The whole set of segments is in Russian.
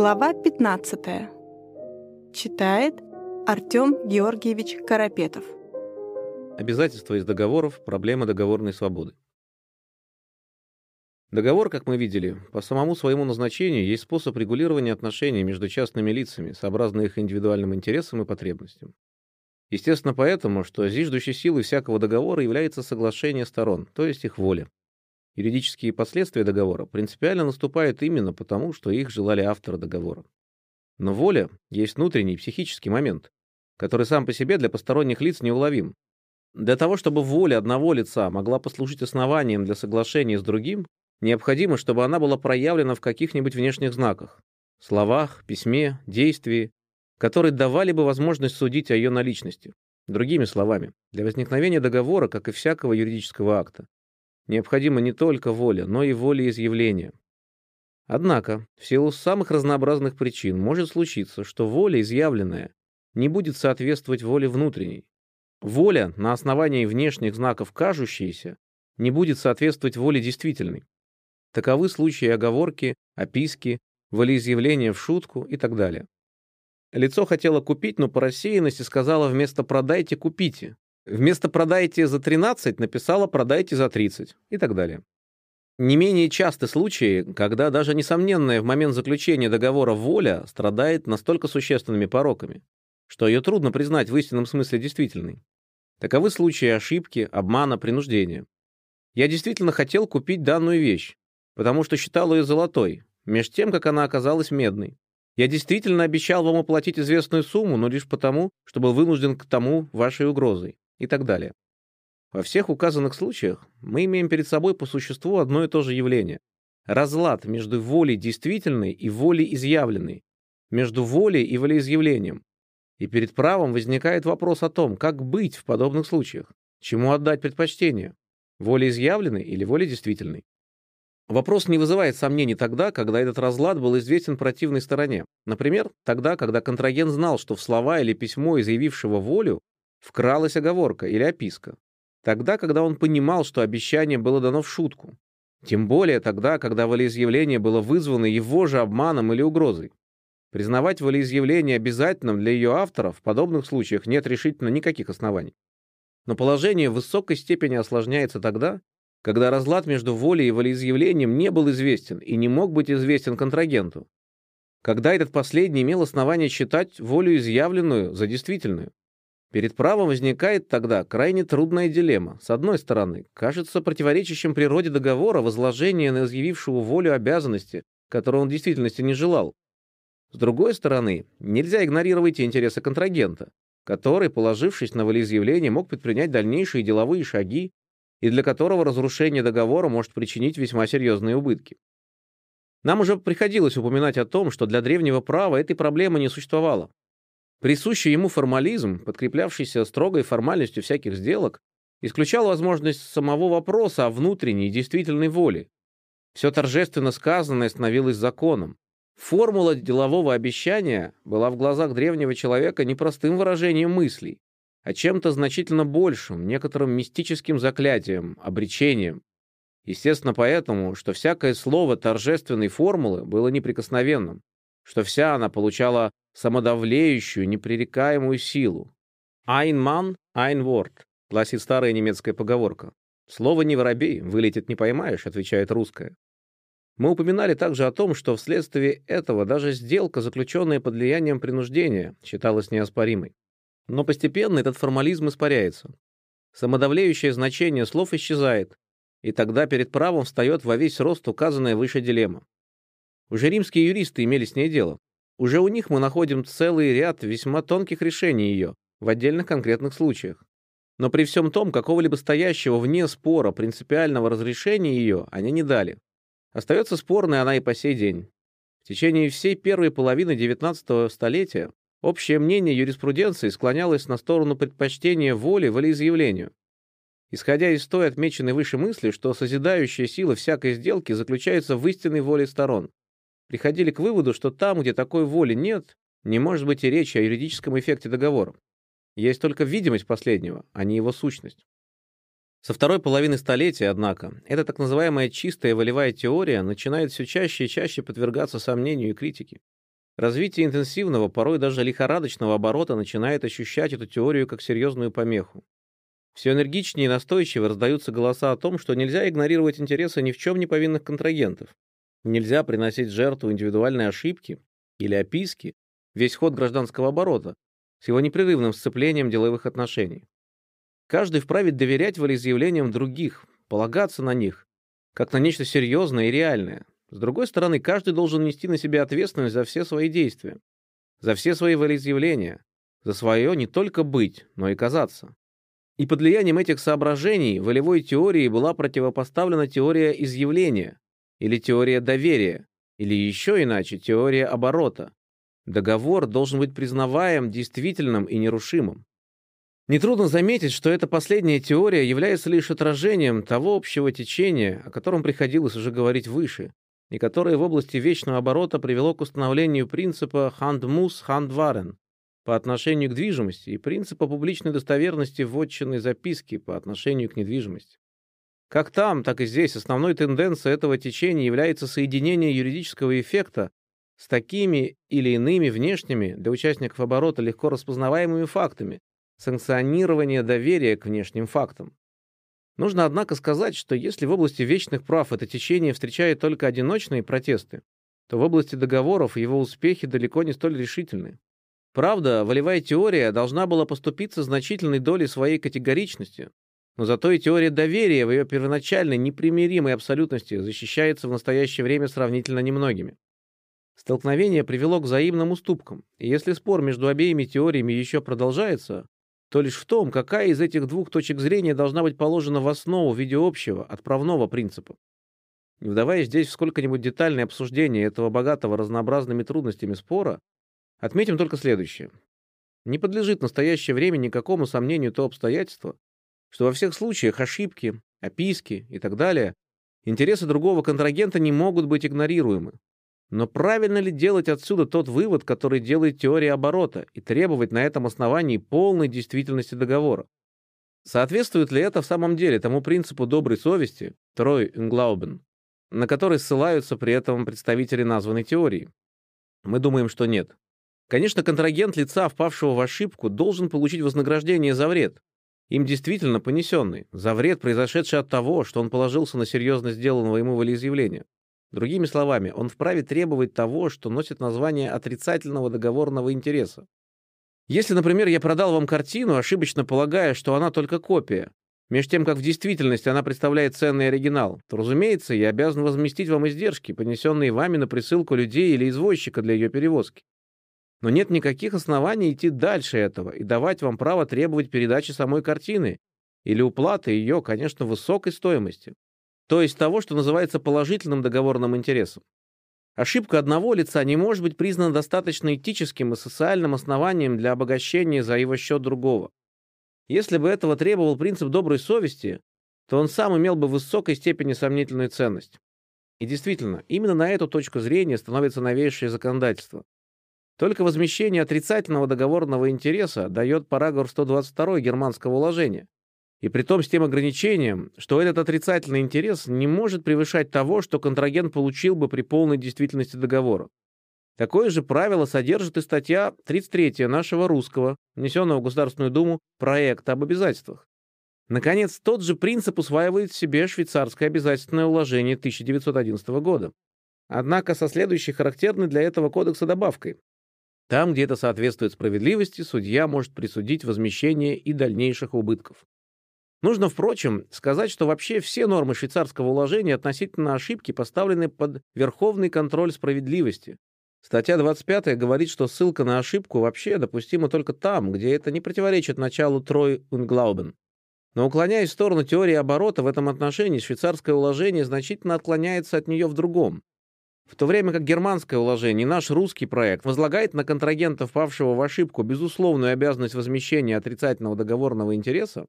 Глава 15. Читает Артем Георгиевич Карапетов. Обязательства из договоров, проблема договорной свободы. Договор, как мы видели, по самому своему назначению есть способ регулирования отношений между частными лицами, сообразно их индивидуальным интересам и потребностям. Естественно, поэтому, что зиждущей силой всякого договора является соглашение сторон, то есть их воля. Юридические последствия договора принципиально наступают именно потому, что их желали авторы договора. Но воля есть внутренний психический момент, который сам по себе для посторонних лиц неуловим. Для того, чтобы воля одного лица могла послужить основанием для соглашения с другим, необходимо, чтобы она была проявлена в каких-нибудь внешних знаках, словах, письме, действии, которые давали бы возможность судить о ее наличности. Другими словами, для возникновения договора, как и всякого юридического акта, необходима не только воля, но и волеизъявление. Однако, в силу самых разнообразных причин может случиться, что воля изъявленная не будет соответствовать воле внутренней. Воля, на основании внешних знаков кажущейся, не будет соответствовать воле действительной. Таковы случаи оговорки, описки, волеизъявления в шутку и так далее. Лицо хотело купить, но по рассеянности сказала вместо «продайте» «купите», Вместо «продайте за 13» написала «продайте за 30» и так далее. Не менее часты случаи, когда даже несомненная в момент заключения договора воля страдает настолько существенными пороками, что ее трудно признать в истинном смысле действительной. Таковы случаи ошибки, обмана, принуждения. Я действительно хотел купить данную вещь, потому что считал ее золотой, меж тем, как она оказалась медной. Я действительно обещал вам оплатить известную сумму, но лишь потому, что был вынужден к тому вашей угрозой и так далее. Во всех указанных случаях мы имеем перед собой по существу одно и то же явление. Разлад между волей действительной и волей изъявленной, между волей и волеизъявлением. И перед правом возникает вопрос о том, как быть в подобных случаях, чему отдать предпочтение, воле изъявленной или воле действительной. Вопрос не вызывает сомнений тогда, когда этот разлад был известен противной стороне. Например, тогда, когда контрагент знал, что в слова или письмо изъявившего волю вкралась оговорка или описка. Тогда, когда он понимал, что обещание было дано в шутку. Тем более тогда, когда волеизъявление было вызвано его же обманом или угрозой. Признавать волеизъявление обязательным для ее автора в подобных случаях нет решительно никаких оснований. Но положение в высокой степени осложняется тогда, когда разлад между волей и волеизъявлением не был известен и не мог быть известен контрагенту. Когда этот последний имел основание считать волю изъявленную за действительную. Перед правом возникает тогда крайне трудная дилемма. С одной стороны, кажется противоречащим природе договора возложение на изъявившего волю обязанности, которую он в действительности не желал. С другой стороны, нельзя игнорировать интересы контрагента, который, положившись на волеизъявление, мог предпринять дальнейшие деловые шаги и для которого разрушение договора может причинить весьма серьезные убытки. Нам уже приходилось упоминать о том, что для древнего права этой проблемы не существовало. Присущий ему формализм, подкреплявшийся строгой формальностью всяких сделок, исключал возможность самого вопроса о внутренней действительной воле. Все торжественно сказанное становилось законом. Формула делового обещания была в глазах древнего человека не простым выражением мыслей, а чем-то значительно большим, некоторым мистическим заклятием, обречением. Естественно поэтому, что всякое слово торжественной формулы было неприкосновенным, что вся она получала самодавлеющую, непререкаемую силу. «Ein Mann, ein Wort», — гласит старая немецкая поговорка. «Слово не воробей, вылетит не поймаешь», — отвечает русская. Мы упоминали также о том, что вследствие этого даже сделка, заключенная под влиянием принуждения, считалась неоспоримой. Но постепенно этот формализм испаряется. Самодавлеющее значение слов исчезает, и тогда перед правом встает во весь рост указанная выше дилемма. Уже римские юристы имели с ней дело. Уже у них мы находим целый ряд весьма тонких решений ее в отдельных конкретных случаях. Но при всем том, какого-либо стоящего вне спора принципиального разрешения ее они не дали. Остается спорной она и по сей день. В течение всей первой половины XIX столетия общее мнение юриспруденции склонялось на сторону предпочтения воли волеизъявлению. Исходя из той отмеченной выше мысли, что созидающая сила всякой сделки заключается в истинной воле сторон, приходили к выводу, что там, где такой воли нет, не может быть и речи о юридическом эффекте договора. Есть только видимость последнего, а не его сущность. Со второй половины столетия, однако, эта так называемая чистая волевая теория начинает все чаще и чаще подвергаться сомнению и критике. развитие интенсивного, порой даже лихорадочного оборота начинает ощущать эту теорию как серьезную помеху. Все энергичнее и настойчиво раздаются голоса о том, что нельзя игнорировать интересы ни в чем не повинных контрагентов. Нельзя приносить жертву индивидуальной ошибки или описки весь ход гражданского оборота с его непрерывным сцеплением деловых отношений. Каждый вправе доверять волеизъявлениям других, полагаться на них, как на нечто серьезное и реальное. С другой стороны, каждый должен нести на себя ответственность за все свои действия, за все свои волеизъявления, за свое не только быть, но и казаться. И под влиянием этих соображений волевой теории была противопоставлена теория изъявления, или теория доверия, или еще иначе теория оборота. Договор должен быть признаваем, действительным и нерушимым. Нетрудно заметить, что эта последняя теория является лишь отражением того общего течения, о котором приходилось уже говорить выше, и которое в области вечного оборота привело к установлению принципа «хандмус хандварен» по отношению к движимости и принципа публичной достоверности вотчинной записки по отношению к недвижимости. Как там, так и здесь основной тенденцией этого течения является соединение юридического эффекта с такими или иными внешними для участников оборота легко распознаваемыми фактами, санкционирование доверия к внешним фактам. Нужно, однако, сказать, что если в области вечных прав это течение встречает только одиночные протесты, то в области договоров его успехи далеко не столь решительны. Правда, волевая теория должна была поступиться значительной долей своей категоричности, но зато и теория доверия в ее первоначальной непримиримой абсолютности защищается в настоящее время сравнительно немногими. Столкновение привело к взаимным уступкам, и если спор между обеими теориями еще продолжается, то лишь в том, какая из этих двух точек зрения должна быть положена в основу в виде общего, отправного принципа. Не вдаваясь здесь в сколько-нибудь детальное обсуждение этого богатого разнообразными трудностями спора, отметим только следующее. Не подлежит в настоящее время никакому сомнению то обстоятельство, что во всех случаях ошибки, описки и так далее интересы другого контрагента не могут быть игнорируемы, но правильно ли делать отсюда тот вывод, который делает теория оборота, и требовать на этом основании полной действительности договора? Соответствует ли это в самом деле тому принципу доброй совести, Трой Инглаубен, на который ссылаются при этом представители названной теории? Мы думаем, что нет. Конечно, контрагент лица, впавшего в ошибку, должен получить вознаграждение за вред, им действительно понесенный, за вред, произошедший от того, что он положился на серьезно сделанного ему волеизъявления. Другими словами, он вправе требовать того, что носит название отрицательного договорного интереса. Если, например, я продал вам картину, ошибочно полагая, что она только копия, меж тем, как в действительности она представляет ценный оригинал, то, разумеется, я обязан возместить вам издержки, понесенные вами на присылку людей или извозчика для ее перевозки. Но нет никаких оснований идти дальше этого и давать вам право требовать передачи самой картины или уплаты ее, конечно, высокой стоимости то есть того, что называется положительным договорным интересом. Ошибка одного лица не может быть признана достаточно этическим и социальным основанием для обогащения за его счет другого. Если бы этого требовал принцип доброй совести, то он сам имел бы в высокой степени сомнительную ценность. И действительно, именно на эту точку зрения становится новейшее законодательство. Только возмещение отрицательного договорного интереса дает параграф 122 германского уложения, и при том с тем ограничением, что этот отрицательный интерес не может превышать того, что контрагент получил бы при полной действительности договора. Такое же правило содержит и статья 33 нашего русского, внесенного в Государственную Думу, проекта об обязательствах. Наконец, тот же принцип усваивает в себе швейцарское обязательное уложение 1911 года. Однако со следующей характерной для этого кодекса добавкой. Там, где это соответствует справедливости, судья может присудить возмещение и дальнейших убытков. Нужно, впрочем, сказать, что вообще все нормы швейцарского уложения относительно ошибки поставлены под верховный контроль справедливости. Статья 25 говорит, что ссылка на ошибку вообще допустима только там, где это не противоречит началу Трой Унглаубен. Но уклоняясь в сторону теории оборота в этом отношении, швейцарское уложение значительно отклоняется от нее в другом. В то время как германское уложение наш русский проект возлагает на контрагента, впавшего в ошибку, безусловную обязанность возмещения отрицательного договорного интереса,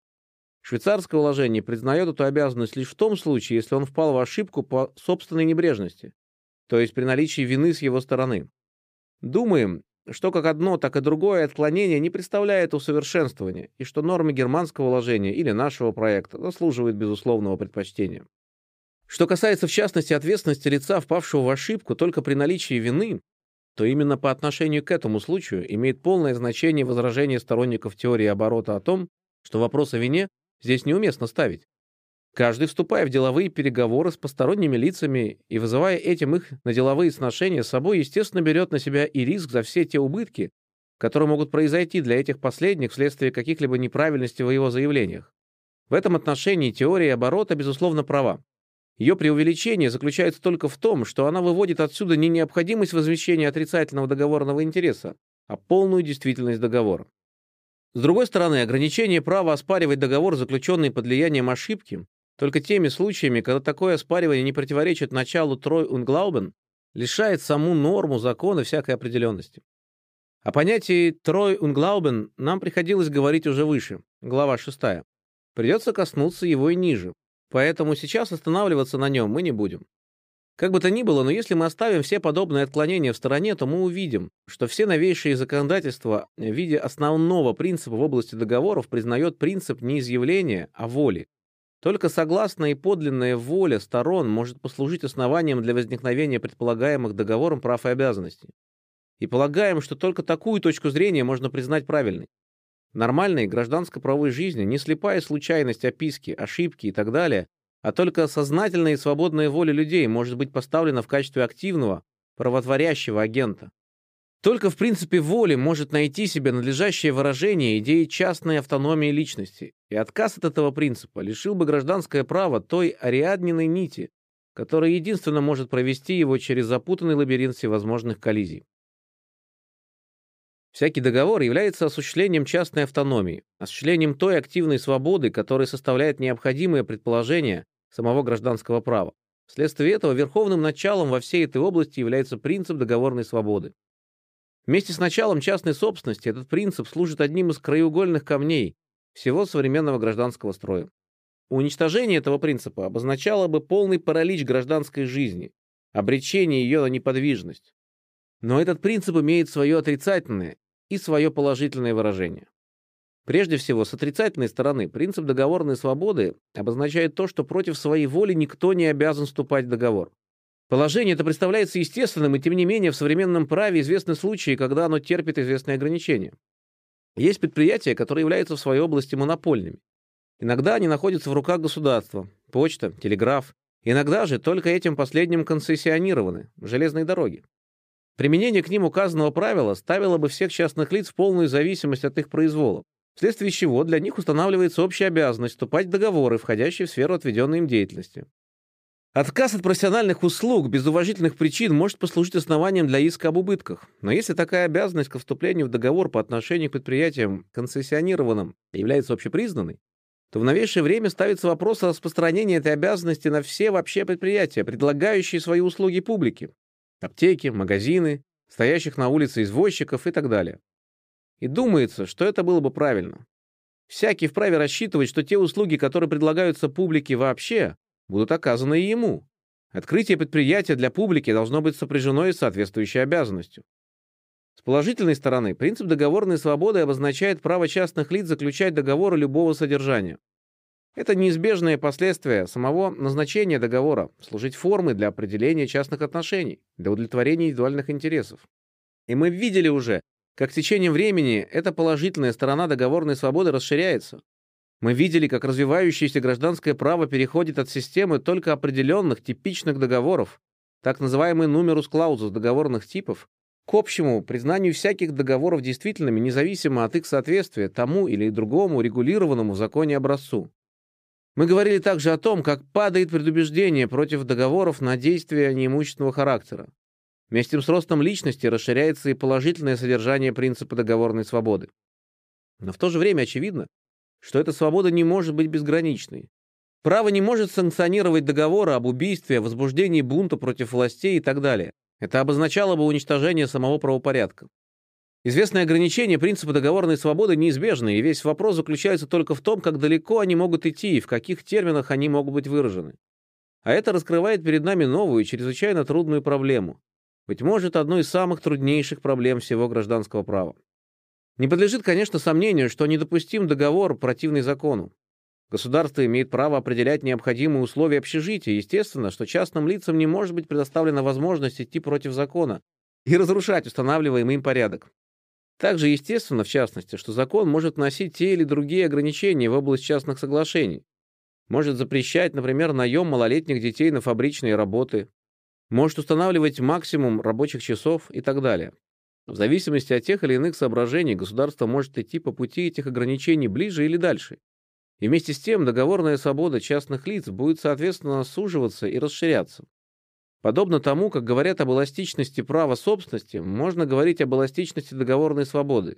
Швейцарское уложение признает эту обязанность лишь в том случае, если он впал в ошибку по собственной небрежности, то есть при наличии вины с его стороны. Думаем, что как одно, так и другое отклонение не представляет усовершенствования, и что нормы германского уложения или нашего проекта заслуживают безусловного предпочтения. Что касается в частности ответственности лица, впавшего в ошибку только при наличии вины, то именно по отношению к этому случаю имеет полное значение возражение сторонников теории оборота о том, что вопрос о вине здесь неуместно ставить. Каждый, вступая в деловые переговоры с посторонними лицами и вызывая этим их на деловые сношения с собой, естественно, берет на себя и риск за все те убытки, которые могут произойти для этих последних вследствие каких-либо неправильностей в его заявлениях. В этом отношении теория оборота, безусловно, права. Ее преувеличение заключается только в том, что она выводит отсюда не необходимость возвещения отрицательного договорного интереса, а полную действительность договора. С другой стороны, ограничение права оспаривать договор, заключенный под влиянием ошибки, только теми случаями, когда такое оспаривание не противоречит началу Трой Унглаубен, лишает саму норму закона всякой определенности. О понятии Трой Унглаубен нам приходилось говорить уже выше, глава 6. Придется коснуться его и ниже, поэтому сейчас останавливаться на нем мы не будем. Как бы то ни было, но если мы оставим все подобные отклонения в стороне, то мы увидим, что все новейшие законодательства в виде основного принципа в области договоров признает принцип не изъявления, а воли, только согласная и подлинная воля сторон может послужить основанием для возникновения предполагаемых договором прав и обязанностей. И полагаем, что только такую точку зрения можно признать правильной. Нормальной гражданско-правовой жизни не слепая случайность, описки, ошибки и так далее, а только сознательная и свободная воля людей может быть поставлена в качестве активного, правотворящего агента. Только в принципе воли может найти себе надлежащее выражение идеи частной автономии личности, и отказ от этого принципа лишил бы гражданское право той ариадниной нити, которая единственно может провести его через запутанный лабиринт всевозможных коллизий. Всякий договор является осуществлением частной автономии, осуществлением той активной свободы, которая составляет необходимое предположение самого гражданского права. Вследствие этого верховным началом во всей этой области является принцип договорной свободы. Вместе с началом частной собственности этот принцип служит одним из краеугольных камней всего современного гражданского строя. Уничтожение этого принципа обозначало бы полный паралич гражданской жизни, обречение ее на неподвижность. Но этот принцип имеет свое отрицательное и свое положительное выражение. Прежде всего, с отрицательной стороны, принцип договорной свободы обозначает то, что против своей воли никто не обязан вступать в договор. Положение это представляется естественным, и тем не менее в современном праве известны случаи, когда оно терпит известные ограничения. Есть предприятия, которые являются в своей области монопольными. Иногда они находятся в руках государства, почта, телеграф. Иногда же только этим последним концессионированы железные дороги. Применение к ним указанного правила ставило бы всех частных лиц в полную зависимость от их произвола, вследствие чего для них устанавливается общая обязанность вступать в договоры, входящие в сферу отведенной им деятельности. Отказ от профессиональных услуг без уважительных причин может послужить основанием для иска об убытках. Но если такая обязанность к вступлению в договор по отношению к предприятиям концессионированным является общепризнанной, то в новейшее время ставится вопрос о распространении этой обязанности на все вообще предприятия, предлагающие свои услуги публике. Аптеки, магазины, стоящих на улице извозчиков и так далее. И думается, что это было бы правильно. Всякий вправе рассчитывать, что те услуги, которые предлагаются публике вообще, будут оказаны и ему. Открытие предприятия для публики должно быть сопряжено и соответствующей обязанностью. С положительной стороны, принцип договорной свободы обозначает право частных лиц заключать договоры любого содержания. Это неизбежное последствие самого назначения договора – служить формой для определения частных отношений, для удовлетворения индивидуальных интересов. И мы видели уже, как с течением времени эта положительная сторона договорной свободы расширяется, мы видели, как развивающееся гражданское право переходит от системы только определенных типичных договоров, так называемый нумерус клаузус договорных типов, к общему признанию всяких договоров действительными, независимо от их соответствия тому или другому регулированному в законе образцу. Мы говорили также о том, как падает предубеждение против договоров на действия неимущественного характера. Вместе с ростом личности расширяется и положительное содержание принципа договорной свободы. Но в то же время очевидно, что эта свобода не может быть безграничной. Право не может санкционировать договоры об убийстве, возбуждении бунта против властей и так далее. Это обозначало бы уничтожение самого правопорядка. Известные ограничения принципа договорной свободы неизбежны, и весь вопрос заключается только в том, как далеко они могут идти и в каких терминах они могут быть выражены. А это раскрывает перед нами новую, чрезвычайно трудную проблему. Быть может, одну из самых труднейших проблем всего гражданского права. Не подлежит, конечно, сомнению, что недопустим договор, противный закону. Государство имеет право определять необходимые условия общежития. Естественно, что частным лицам не может быть предоставлена возможность идти против закона, и разрушать устанавливаемый им порядок. Также естественно, в частности, что закон может носить те или другие ограничения в область частных соглашений. Может запрещать, например, наем малолетних детей на фабричные работы, может устанавливать максимум рабочих часов и так далее. В зависимости от тех или иных соображений государство может идти по пути этих ограничений ближе или дальше. И вместе с тем договорная свобода частных лиц будет, соответственно, суживаться и расширяться. Подобно тому, как говорят об эластичности права собственности, можно говорить об эластичности договорной свободы.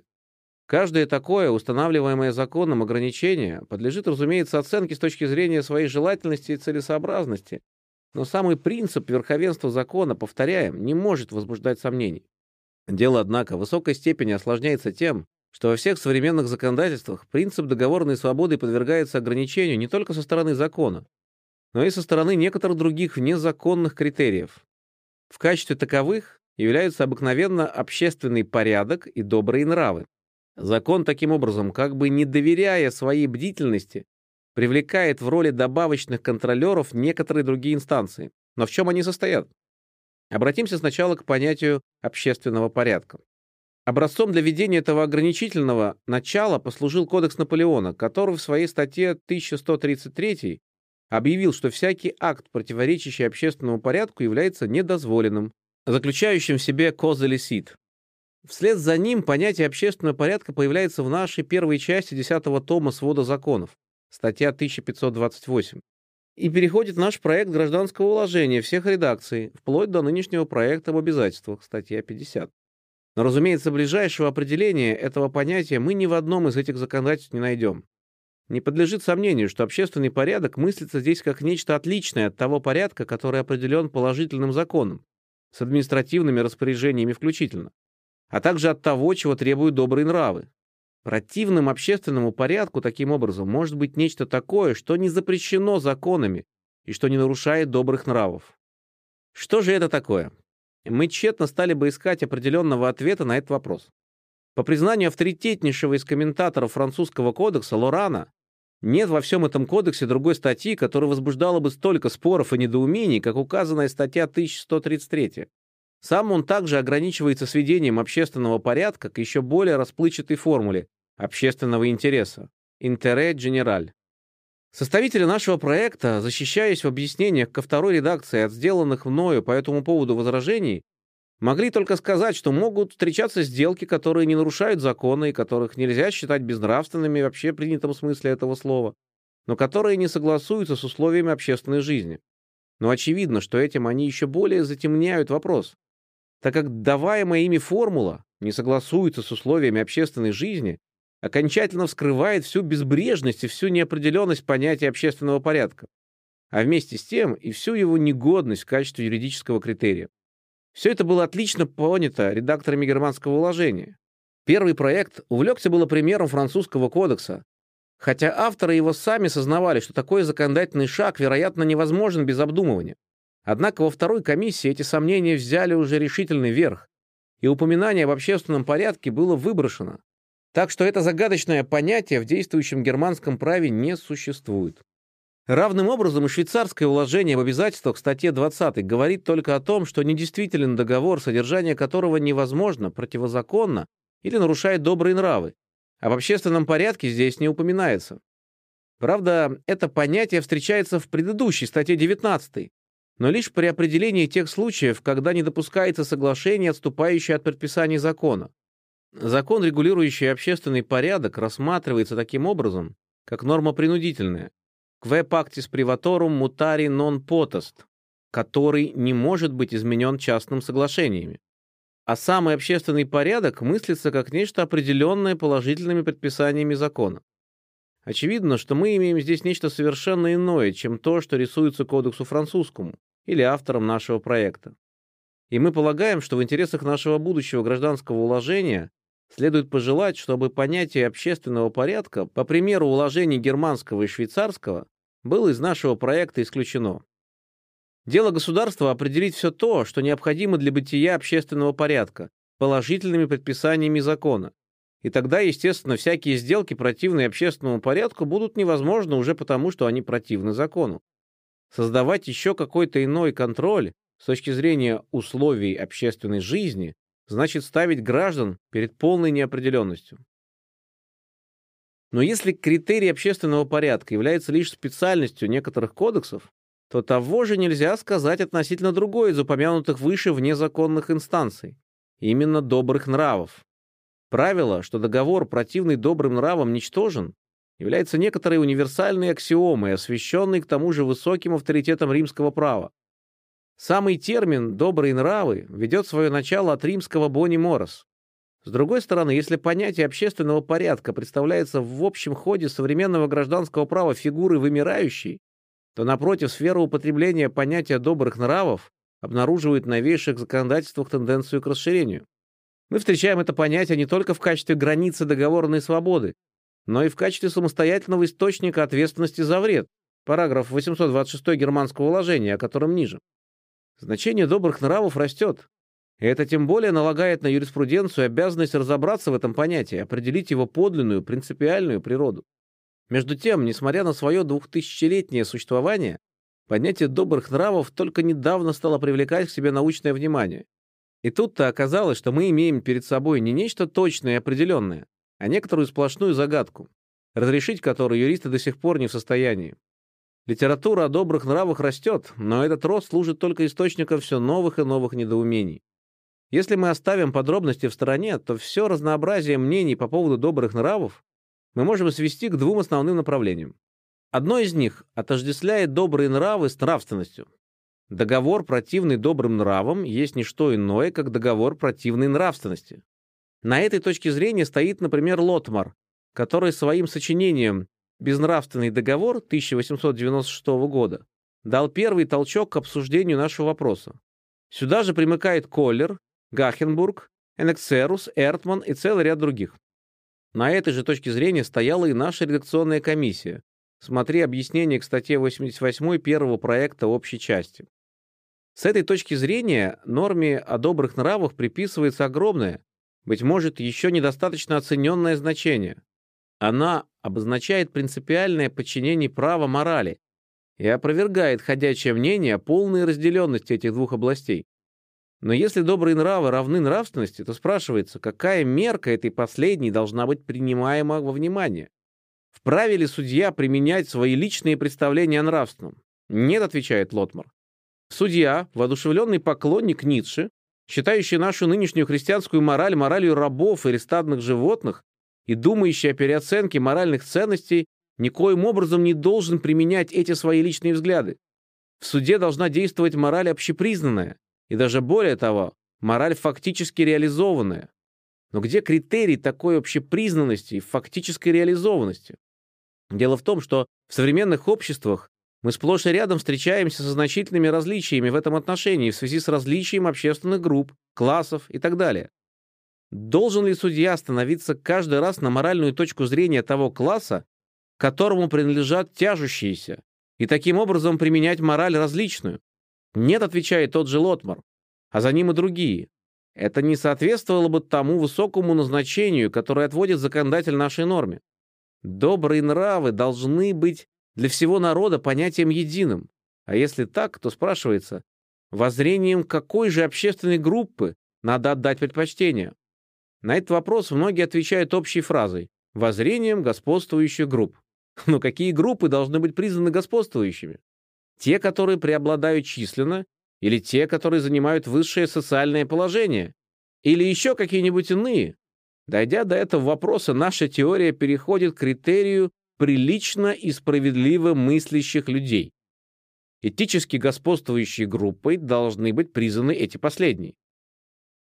Каждое такое, устанавливаемое законом ограничение, подлежит, разумеется, оценке с точки зрения своей желательности и целесообразности, но самый принцип верховенства закона, повторяем, не может возбуждать сомнений. Дело, однако, в высокой степени осложняется тем, что во всех современных законодательствах принцип договорной свободы подвергается ограничению не только со стороны закона, но и со стороны некоторых других внезаконных критериев. В качестве таковых являются обыкновенно общественный порядок и добрые нравы. Закон таким образом, как бы не доверяя своей бдительности, привлекает в роли добавочных контролеров некоторые другие инстанции. Но в чем они состоят? Обратимся сначала к понятию общественного порядка. Образцом для введения этого ограничительного начала послужил Кодекс Наполеона, который в своей статье 1133 объявил, что всякий акт, противоречащий общественному порядку, является недозволенным, заключающим в себе козалисит. Вслед за ним понятие общественного порядка появляется в нашей первой части 10 тома свода законов, статья 1528, и переходит наш проект гражданского уложения всех редакций, вплоть до нынешнего проекта об обязательствах, статья 50. Но, разумеется, ближайшего определения этого понятия мы ни в одном из этих законодательств не найдем. Не подлежит сомнению, что общественный порядок мыслится здесь как нечто отличное от того порядка, который определен положительным законом, с административными распоряжениями включительно, а также от того, чего требуют добрые нравы. Противным общественному порядку таким образом может быть нечто такое, что не запрещено законами и что не нарушает добрых нравов. Что же это такое? Мы тщетно стали бы искать определенного ответа на этот вопрос. По признанию авторитетнейшего из комментаторов французского кодекса Лорана, нет во всем этом кодексе другой статьи, которая возбуждала бы столько споров и недоумений, как указанная статья 1133. Сам он также ограничивается сведением общественного порядка к еще более расплывчатой формуле общественного интереса – «интере генераль». Составители нашего проекта, защищаясь в объяснениях ко второй редакции от сделанных мною по этому поводу возражений, Могли только сказать, что могут встречаться сделки, которые не нарушают законы и которых нельзя считать безнравственными в вообще принятом смысле этого слова, но которые не согласуются с условиями общественной жизни. Но очевидно, что этим они еще более затемняют вопрос, так как даваемая ими формула не согласуется с условиями общественной жизни, окончательно вскрывает всю безбрежность и всю неопределенность понятия общественного порядка, а вместе с тем и всю его негодность в качестве юридического критерия. Все это было отлично понято редакторами германского уложения. Первый проект увлекся было примером французского кодекса, хотя авторы его сами сознавали, что такой законодательный шаг, вероятно, невозможен без обдумывания. Однако во второй комиссии эти сомнения взяли уже решительный верх, и упоминание об общественном порядке было выброшено. Так что это загадочное понятие в действующем германском праве не существует. Равным образом швейцарское уложение об обязательствах в статье 20 говорит только о том, что недействителен договор, содержание которого невозможно, противозаконно или нарушает добрые нравы. Об общественном порядке здесь не упоминается. Правда, это понятие встречается в предыдущей статье 19, но лишь при определении тех случаев, когда не допускается соглашение, отступающее от предписаний закона. Закон, регулирующий общественный порядок, рассматривается таким образом, как норма принудительная, «Кве пактис приваторум мутари нон потест», который не может быть изменен частным соглашениями. А самый общественный порядок мыслится как нечто определенное положительными предписаниями закона. Очевидно, что мы имеем здесь нечто совершенно иное, чем то, что рисуется Кодексу французскому или автором нашего проекта. И мы полагаем, что в интересах нашего будущего гражданского уложения следует пожелать, чтобы понятие общественного порядка, по примеру уложений германского и швейцарского, было из нашего проекта исключено. Дело государства определить все то, что необходимо для бытия общественного порядка, положительными предписаниями закона. И тогда, естественно, всякие сделки, противные общественному порядку, будут невозможны уже потому, что они противны закону. Создавать еще какой-то иной контроль с точки зрения условий общественной жизни, значит ставить граждан перед полной неопределенностью. Но если критерий общественного порядка является лишь специальностью некоторых кодексов, то того же нельзя сказать относительно другой из упомянутых выше внезаконных инстанций, именно добрых нравов. Правило, что договор, противный добрым нравам, ничтожен, является некоторой универсальной аксиомой, освященной к тому же высоким авторитетом римского права. Самый термин «добрые нравы» ведет свое начало от римского «бони морос». С другой стороны, если понятие общественного порядка представляется в общем ходе современного гражданского права фигурой вымирающей, то, напротив, сфера употребления понятия добрых нравов обнаруживает в новейших законодательствах тенденцию к расширению. Мы встречаем это понятие не только в качестве границы договорной свободы, но и в качестве самостоятельного источника ответственности за вред, параграф 826 германского уложения, о котором ниже. Значение добрых нравов растет, это тем более налагает на юриспруденцию обязанность разобраться в этом понятии, определить его подлинную, принципиальную природу. Между тем, несмотря на свое двухтысячелетнее существование, понятие добрых нравов только недавно стало привлекать к себе научное внимание. И тут-то оказалось, что мы имеем перед собой не нечто точное и определенное, а некоторую сплошную загадку, разрешить которую юристы до сих пор не в состоянии. Литература о добрых нравах растет, но этот рост служит только источником все новых и новых недоумений. Если мы оставим подробности в стороне, то все разнообразие мнений по поводу добрых нравов мы можем свести к двум основным направлениям. Одно из них отождествляет добрые нравы с нравственностью. Договор, противный добрым нравам, есть не что иное, как договор противной нравственности. На этой точке зрения стоит, например, Лотмар, который своим сочинением «Безнравственный договор» 1896 года дал первый толчок к обсуждению нашего вопроса. Сюда же примыкает Коллер, Гахенбург, Энексерус, Эртман и целый ряд других. На этой же точке зрения стояла и наша редакционная комиссия. Смотри объяснение к статье 88 первого проекта общей части. С этой точки зрения норме о добрых нравах приписывается огромное, быть может, еще недостаточно оцененное значение. Она обозначает принципиальное подчинение права морали и опровергает ходячее мнение о полной разделенности этих двух областей. Но если добрые нравы равны нравственности, то спрашивается, какая мерка этой последней должна быть принимаема во внимание? Вправе ли судья применять свои личные представления о нравственном? Нет, отвечает Лотмар. Судья, воодушевленный поклонник Ницше, считающий нашу нынешнюю христианскую мораль моралью рабов или стадных животных и думающий о переоценке моральных ценностей, никоим образом не должен применять эти свои личные взгляды. В суде должна действовать мораль общепризнанная, и даже более того, мораль фактически реализованная. Но где критерий такой общепризнанности и фактической реализованности? Дело в том, что в современных обществах мы сплошь и рядом встречаемся со значительными различиями в этом отношении в связи с различием общественных групп, классов и так далее. Должен ли судья становиться каждый раз на моральную точку зрения того класса, которому принадлежат тяжущиеся, и таким образом применять мораль различную? Нет, отвечает тот же Лотмар, а за ним и другие. Это не соответствовало бы тому высокому назначению, которое отводит законодатель нашей норме. Добрые нравы должны быть для всего народа понятием единым. А если так, то спрашивается, воззрением какой же общественной группы надо отдать предпочтение? На этот вопрос многие отвечают общей фразой «воззрением господствующих групп». Но какие группы должны быть признаны господствующими? Те, которые преобладают численно, или те, которые занимают высшее социальное положение, или еще какие-нибудь иные? Дойдя до этого вопроса, наша теория переходит к критерию прилично и справедливо мыслящих людей. Этически господствующей группой должны быть признаны эти последние.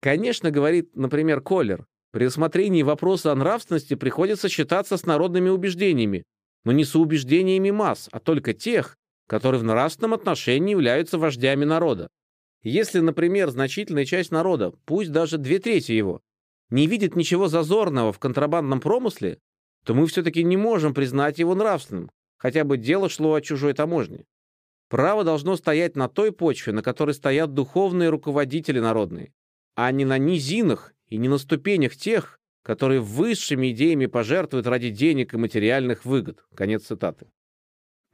Конечно, говорит, например, Коллер, при рассмотрении вопроса о нравственности приходится считаться с народными убеждениями, но не с убеждениями масс, а только тех, которые в нравственном отношении являются вождями народа. Если, например, значительная часть народа, пусть даже две трети его, не видит ничего зазорного в контрабандном промысле, то мы все-таки не можем признать его нравственным, хотя бы дело шло о чужой таможне. Право должно стоять на той почве, на которой стоят духовные руководители народные, а не на низинах и не на ступенях тех, которые высшими идеями пожертвуют ради денег и материальных выгод. Конец цитаты.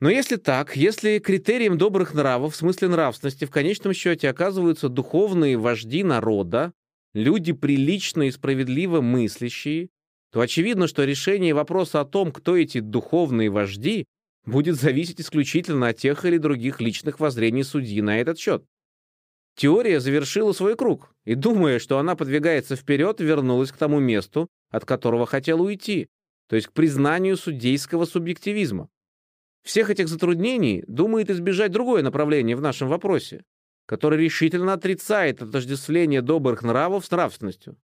Но если так, если критерием добрых нравов в смысле нравственности в конечном счете оказываются духовные вожди народа, люди прилично и справедливо мыслящие, то очевидно, что решение вопроса о том, кто эти духовные вожди, будет зависеть исключительно от тех или других личных воззрений судьи на этот счет. Теория завершила свой круг, и, думая, что она подвигается вперед, вернулась к тому месту, от которого хотела уйти, то есть к признанию судейского субъективизма. Всех этих затруднений думает избежать другое направление в нашем вопросе, которое решительно отрицает отождествление добрых нравов с нравственностью.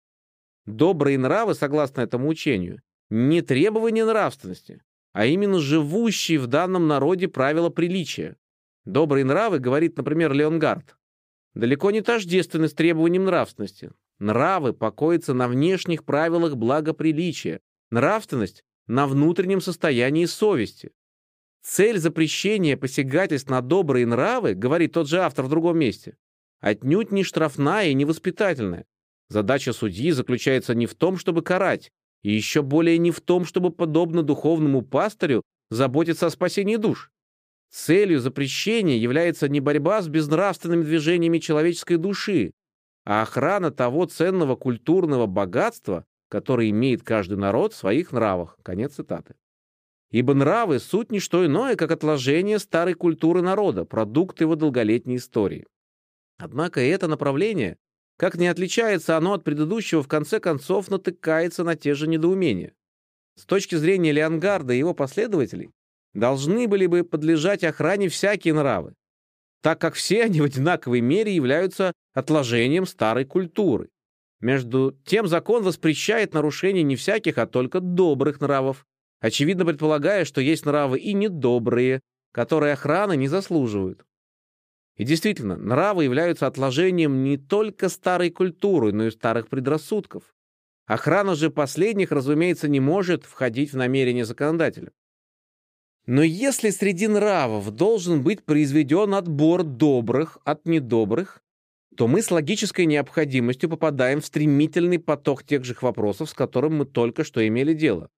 Добрые нравы, согласно этому учению, не требования нравственности, а именно живущие в данном народе правила приличия. Добрые нравы, говорит, например, Леонгард, далеко не тождественны с требованием нравственности. Нравы покоятся на внешних правилах благоприличия, нравственность — на внутреннем состоянии совести. Цель запрещения посягательств на добрые нравы, говорит тот же автор в другом месте, отнюдь не штрафная и не воспитательная, Задача судьи заключается не в том, чтобы карать, и еще более не в том, чтобы, подобно духовному пастырю, заботиться о спасении душ. Целью запрещения является не борьба с безнравственными движениями человеческой души, а охрана того ценного культурного богатства, которое имеет каждый народ в своих нравах. Конец цитаты. Ибо нравы — суть не что иное, как отложение старой культуры народа, продукт его долголетней истории. Однако это направление как не отличается оно от предыдущего, в конце концов натыкается на те же недоумения. С точки зрения Леонгарда и его последователей, должны были бы подлежать охране всякие нравы, так как все они в одинаковой мере являются отложением старой культуры. Между тем закон воспрещает нарушение не всяких, а только добрых нравов, очевидно предполагая, что есть нравы и недобрые, которые охраны не заслуживают. И действительно, нравы являются отложением не только старой культуры, но и старых предрассудков. Охрана же последних, разумеется, не может входить в намерение законодателя. Но если среди нравов должен быть произведен отбор добрых от недобрых, то мы с логической необходимостью попадаем в стремительный поток тех же вопросов, с которым мы только что имели дело.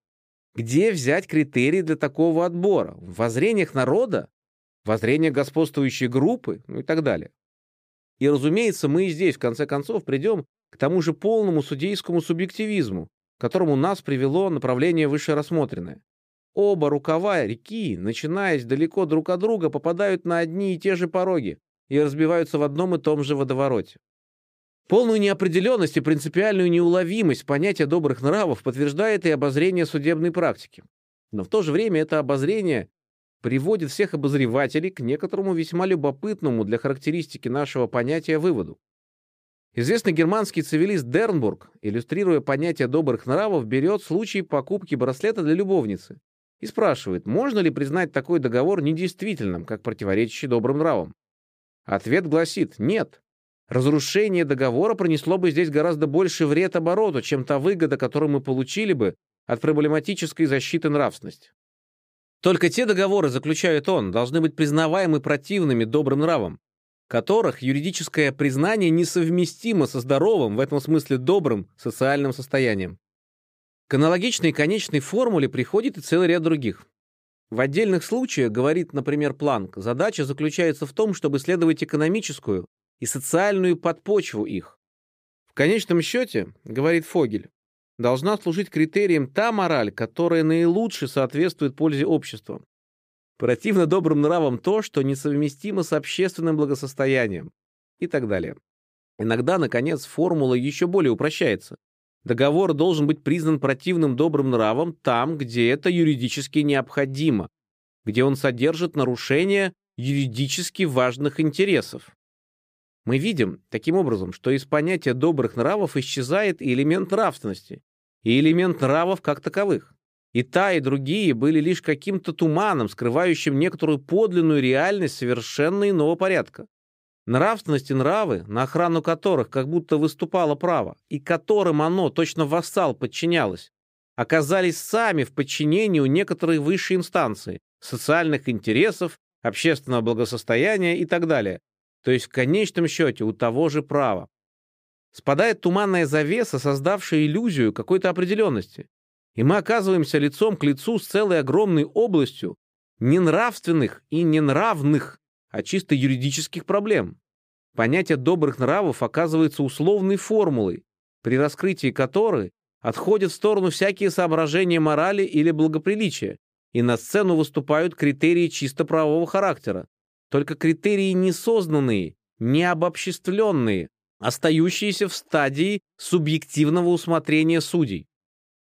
Где взять критерии для такого отбора? В воззрениях народа? воззрение господствующей группы, ну и так далее. И, разумеется, мы и здесь, в конце концов, придем к тому же полному судейскому субъективизму, которому нас привело направление выше рассмотренное. Оба рукава реки, начинаясь далеко друг от друга, попадают на одни и те же пороги и разбиваются в одном и том же водовороте. Полную неопределенность и принципиальную неуловимость понятия добрых нравов подтверждает и обозрение судебной практики. Но в то же время это обозрение приводит всех обозревателей к некоторому весьма любопытному для характеристики нашего понятия выводу. Известный германский цивилист Дернбург, иллюстрируя понятие добрых нравов, берет случай покупки браслета для любовницы и спрашивает, можно ли признать такой договор недействительным, как противоречащий добрым нравам. Ответ гласит «нет». Разрушение договора принесло бы здесь гораздо больше вред обороту, чем та выгода, которую мы получили бы от проблематической защиты нравственности. Только те договоры, заключает он, должны быть признаваемы противными добрым нравом, которых юридическое признание несовместимо со здоровым, в этом смысле добрым, социальным состоянием. К аналогичной конечной формуле приходит и целый ряд других. В отдельных случаях, говорит, например, Планк, задача заключается в том, чтобы исследовать экономическую и социальную подпочву их. В конечном счете, говорит Фогель, должна служить критерием та мораль, которая наилучше соответствует пользе общества. Противно добрым нравам то, что несовместимо с общественным благосостоянием и так далее. Иногда, наконец, формула еще более упрощается. Договор должен быть признан противным добрым нравом там, где это юридически необходимо, где он содержит нарушение юридически важных интересов. Мы видим, таким образом, что из понятия добрых нравов исчезает и элемент нравственности, и элемент нравов как таковых. И та, и другие были лишь каким-то туманом, скрывающим некоторую подлинную реальность совершенно иного порядка. Нравственность и нравы, на охрану которых как будто выступало право, и которым оно, точно вассал, подчинялось, оказались сами в подчинении у некоторой высшей инстанции, социальных интересов, общественного благосостояния и так далее, то есть в конечном счете у того же права. Спадает туманная завеса, создавшая иллюзию какой-то определенности, и мы оказываемся лицом к лицу с целой огромной областью, не нравственных и не нравных, а чисто юридических проблем. Понятие добрых нравов оказывается условной формулой, при раскрытии которой отходят в сторону всякие соображения морали или благоприличия, и на сцену выступают критерии чисто правового характера, только критерии несознанные, необобществленные, остающиеся в стадии субъективного усмотрения судей.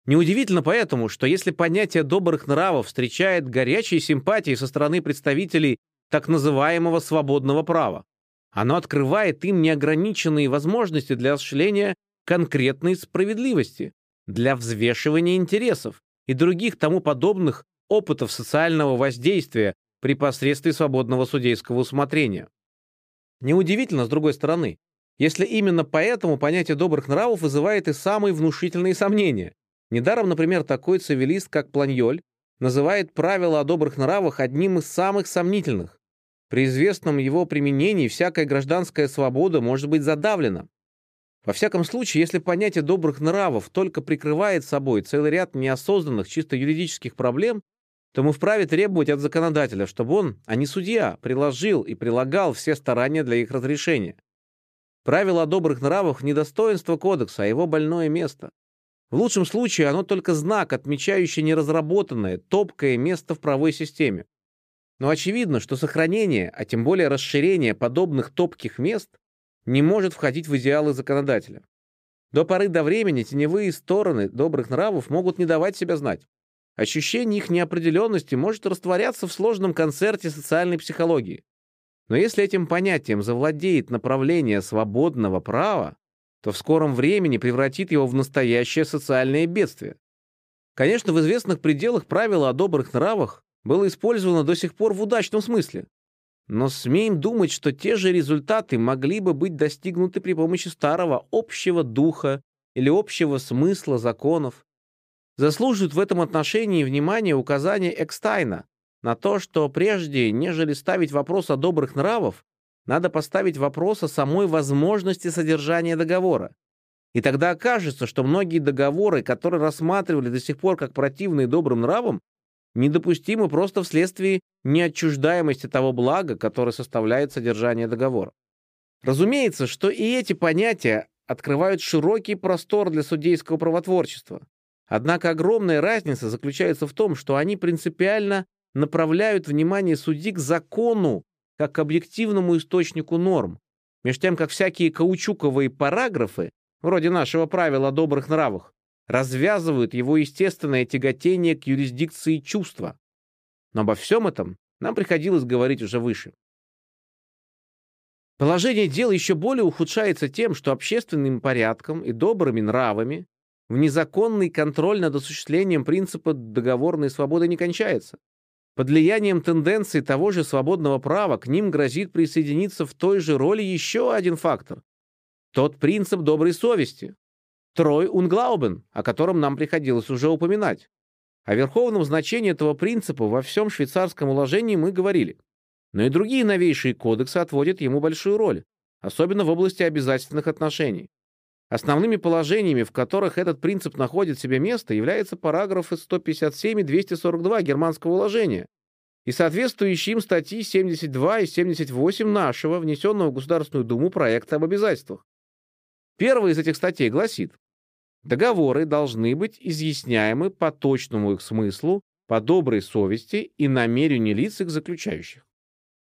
Неудивительно поэтому, что если понятие добрых нравов встречает горячие симпатии со стороны представителей так называемого свободного права, оно открывает им неограниченные возможности для осуществления конкретной справедливости, для взвешивания интересов и других тому подобных опытов социального воздействия при посредстве свободного судейского усмотрения. Неудивительно, с другой стороны, если именно поэтому понятие добрых нравов вызывает и самые внушительные сомнения. Недаром, например, такой цивилист, как Планьоль, называет правила о добрых нравах одним из самых сомнительных. При известном его применении всякая гражданская свобода может быть задавлена. Во всяком случае, если понятие добрых нравов только прикрывает собой целый ряд неосознанных чисто юридических проблем, то мы вправе требовать от законодателя, чтобы он, а не судья, приложил и прилагал все старания для их разрешения. Правило о добрых нравах — не достоинство кодекса, а его больное место. В лучшем случае оно только знак, отмечающий неразработанное, топкое место в правовой системе. Но очевидно, что сохранение, а тем более расширение подобных топких мест не может входить в идеалы законодателя. До поры до времени теневые стороны добрых нравов могут не давать себя знать. Ощущение их неопределенности может растворяться в сложном концерте социальной психологии. Но если этим понятием завладеет направление свободного права, то в скором времени превратит его в настоящее социальное бедствие. Конечно, в известных пределах правила о добрых нравах было использовано до сих пор в удачном смысле. Но смеем думать, что те же результаты могли бы быть достигнуты при помощи старого общего духа или общего смысла законов. Заслуживают в этом отношении внимания указания Экстайна на то, что прежде, нежели ставить вопрос о добрых нравов, надо поставить вопрос о самой возможности содержания договора. И тогда окажется, что многие договоры, которые рассматривали до сих пор как противные добрым нравам, недопустимы просто вследствие неотчуждаемости того блага, которое составляет содержание договора. Разумеется, что и эти понятия открывают широкий простор для судейского правотворчества. Однако огромная разница заключается в том, что они принципиально направляют внимание судьи к закону, как к объективному источнику норм, между тем как всякие каучуковые параграфы, вроде нашего правила о добрых нравах, развязывают его естественное тяготение к юрисдикции чувства. Но обо всем этом нам приходилось говорить уже выше. Положение дел еще более ухудшается тем, что общественным порядком и добрыми нравами в незаконный контроль над осуществлением принципа договорной свободы не кончается. Под влиянием тенденции того же свободного права к ним грозит присоединиться в той же роли еще один фактор. Тот принцип доброй совести, Трой Унглаубен, о котором нам приходилось уже упоминать. О верховном значении этого принципа во всем швейцарском уложении мы говорили. Но и другие новейшие кодексы отводят ему большую роль, особенно в области обязательных отношений. Основными положениями, в которых этот принцип находит себе место, являются параграфы 157 и 242 германского уложения и соответствующие им статьи 72 и 78 нашего, внесенного в Государственную Думу проекта об обязательствах. Первая из этих статей гласит, Договоры должны быть изъясняемы по точному их смыслу, по доброй совести и намерению лиц их заключающих.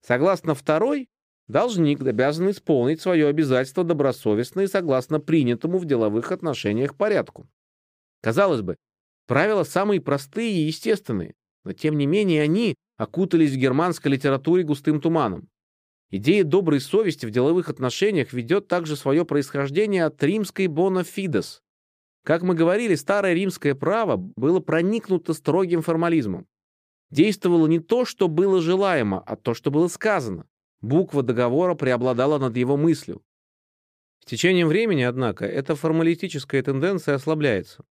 Согласно второй, должник обязан исполнить свое обязательство добросовестно и согласно принятому в деловых отношениях порядку. Казалось бы, правила самые простые и естественные, но тем не менее они окутались в германской литературе густым туманом. Идея доброй совести в деловых отношениях ведет также свое происхождение от римской bona fides, как мы говорили, старое римское право было проникнуто строгим формализмом. Действовало не то, что было желаемо, а то, что было сказано. Буква договора преобладала над его мыслью. С течением времени, однако, эта формалистическая тенденция ослабляется.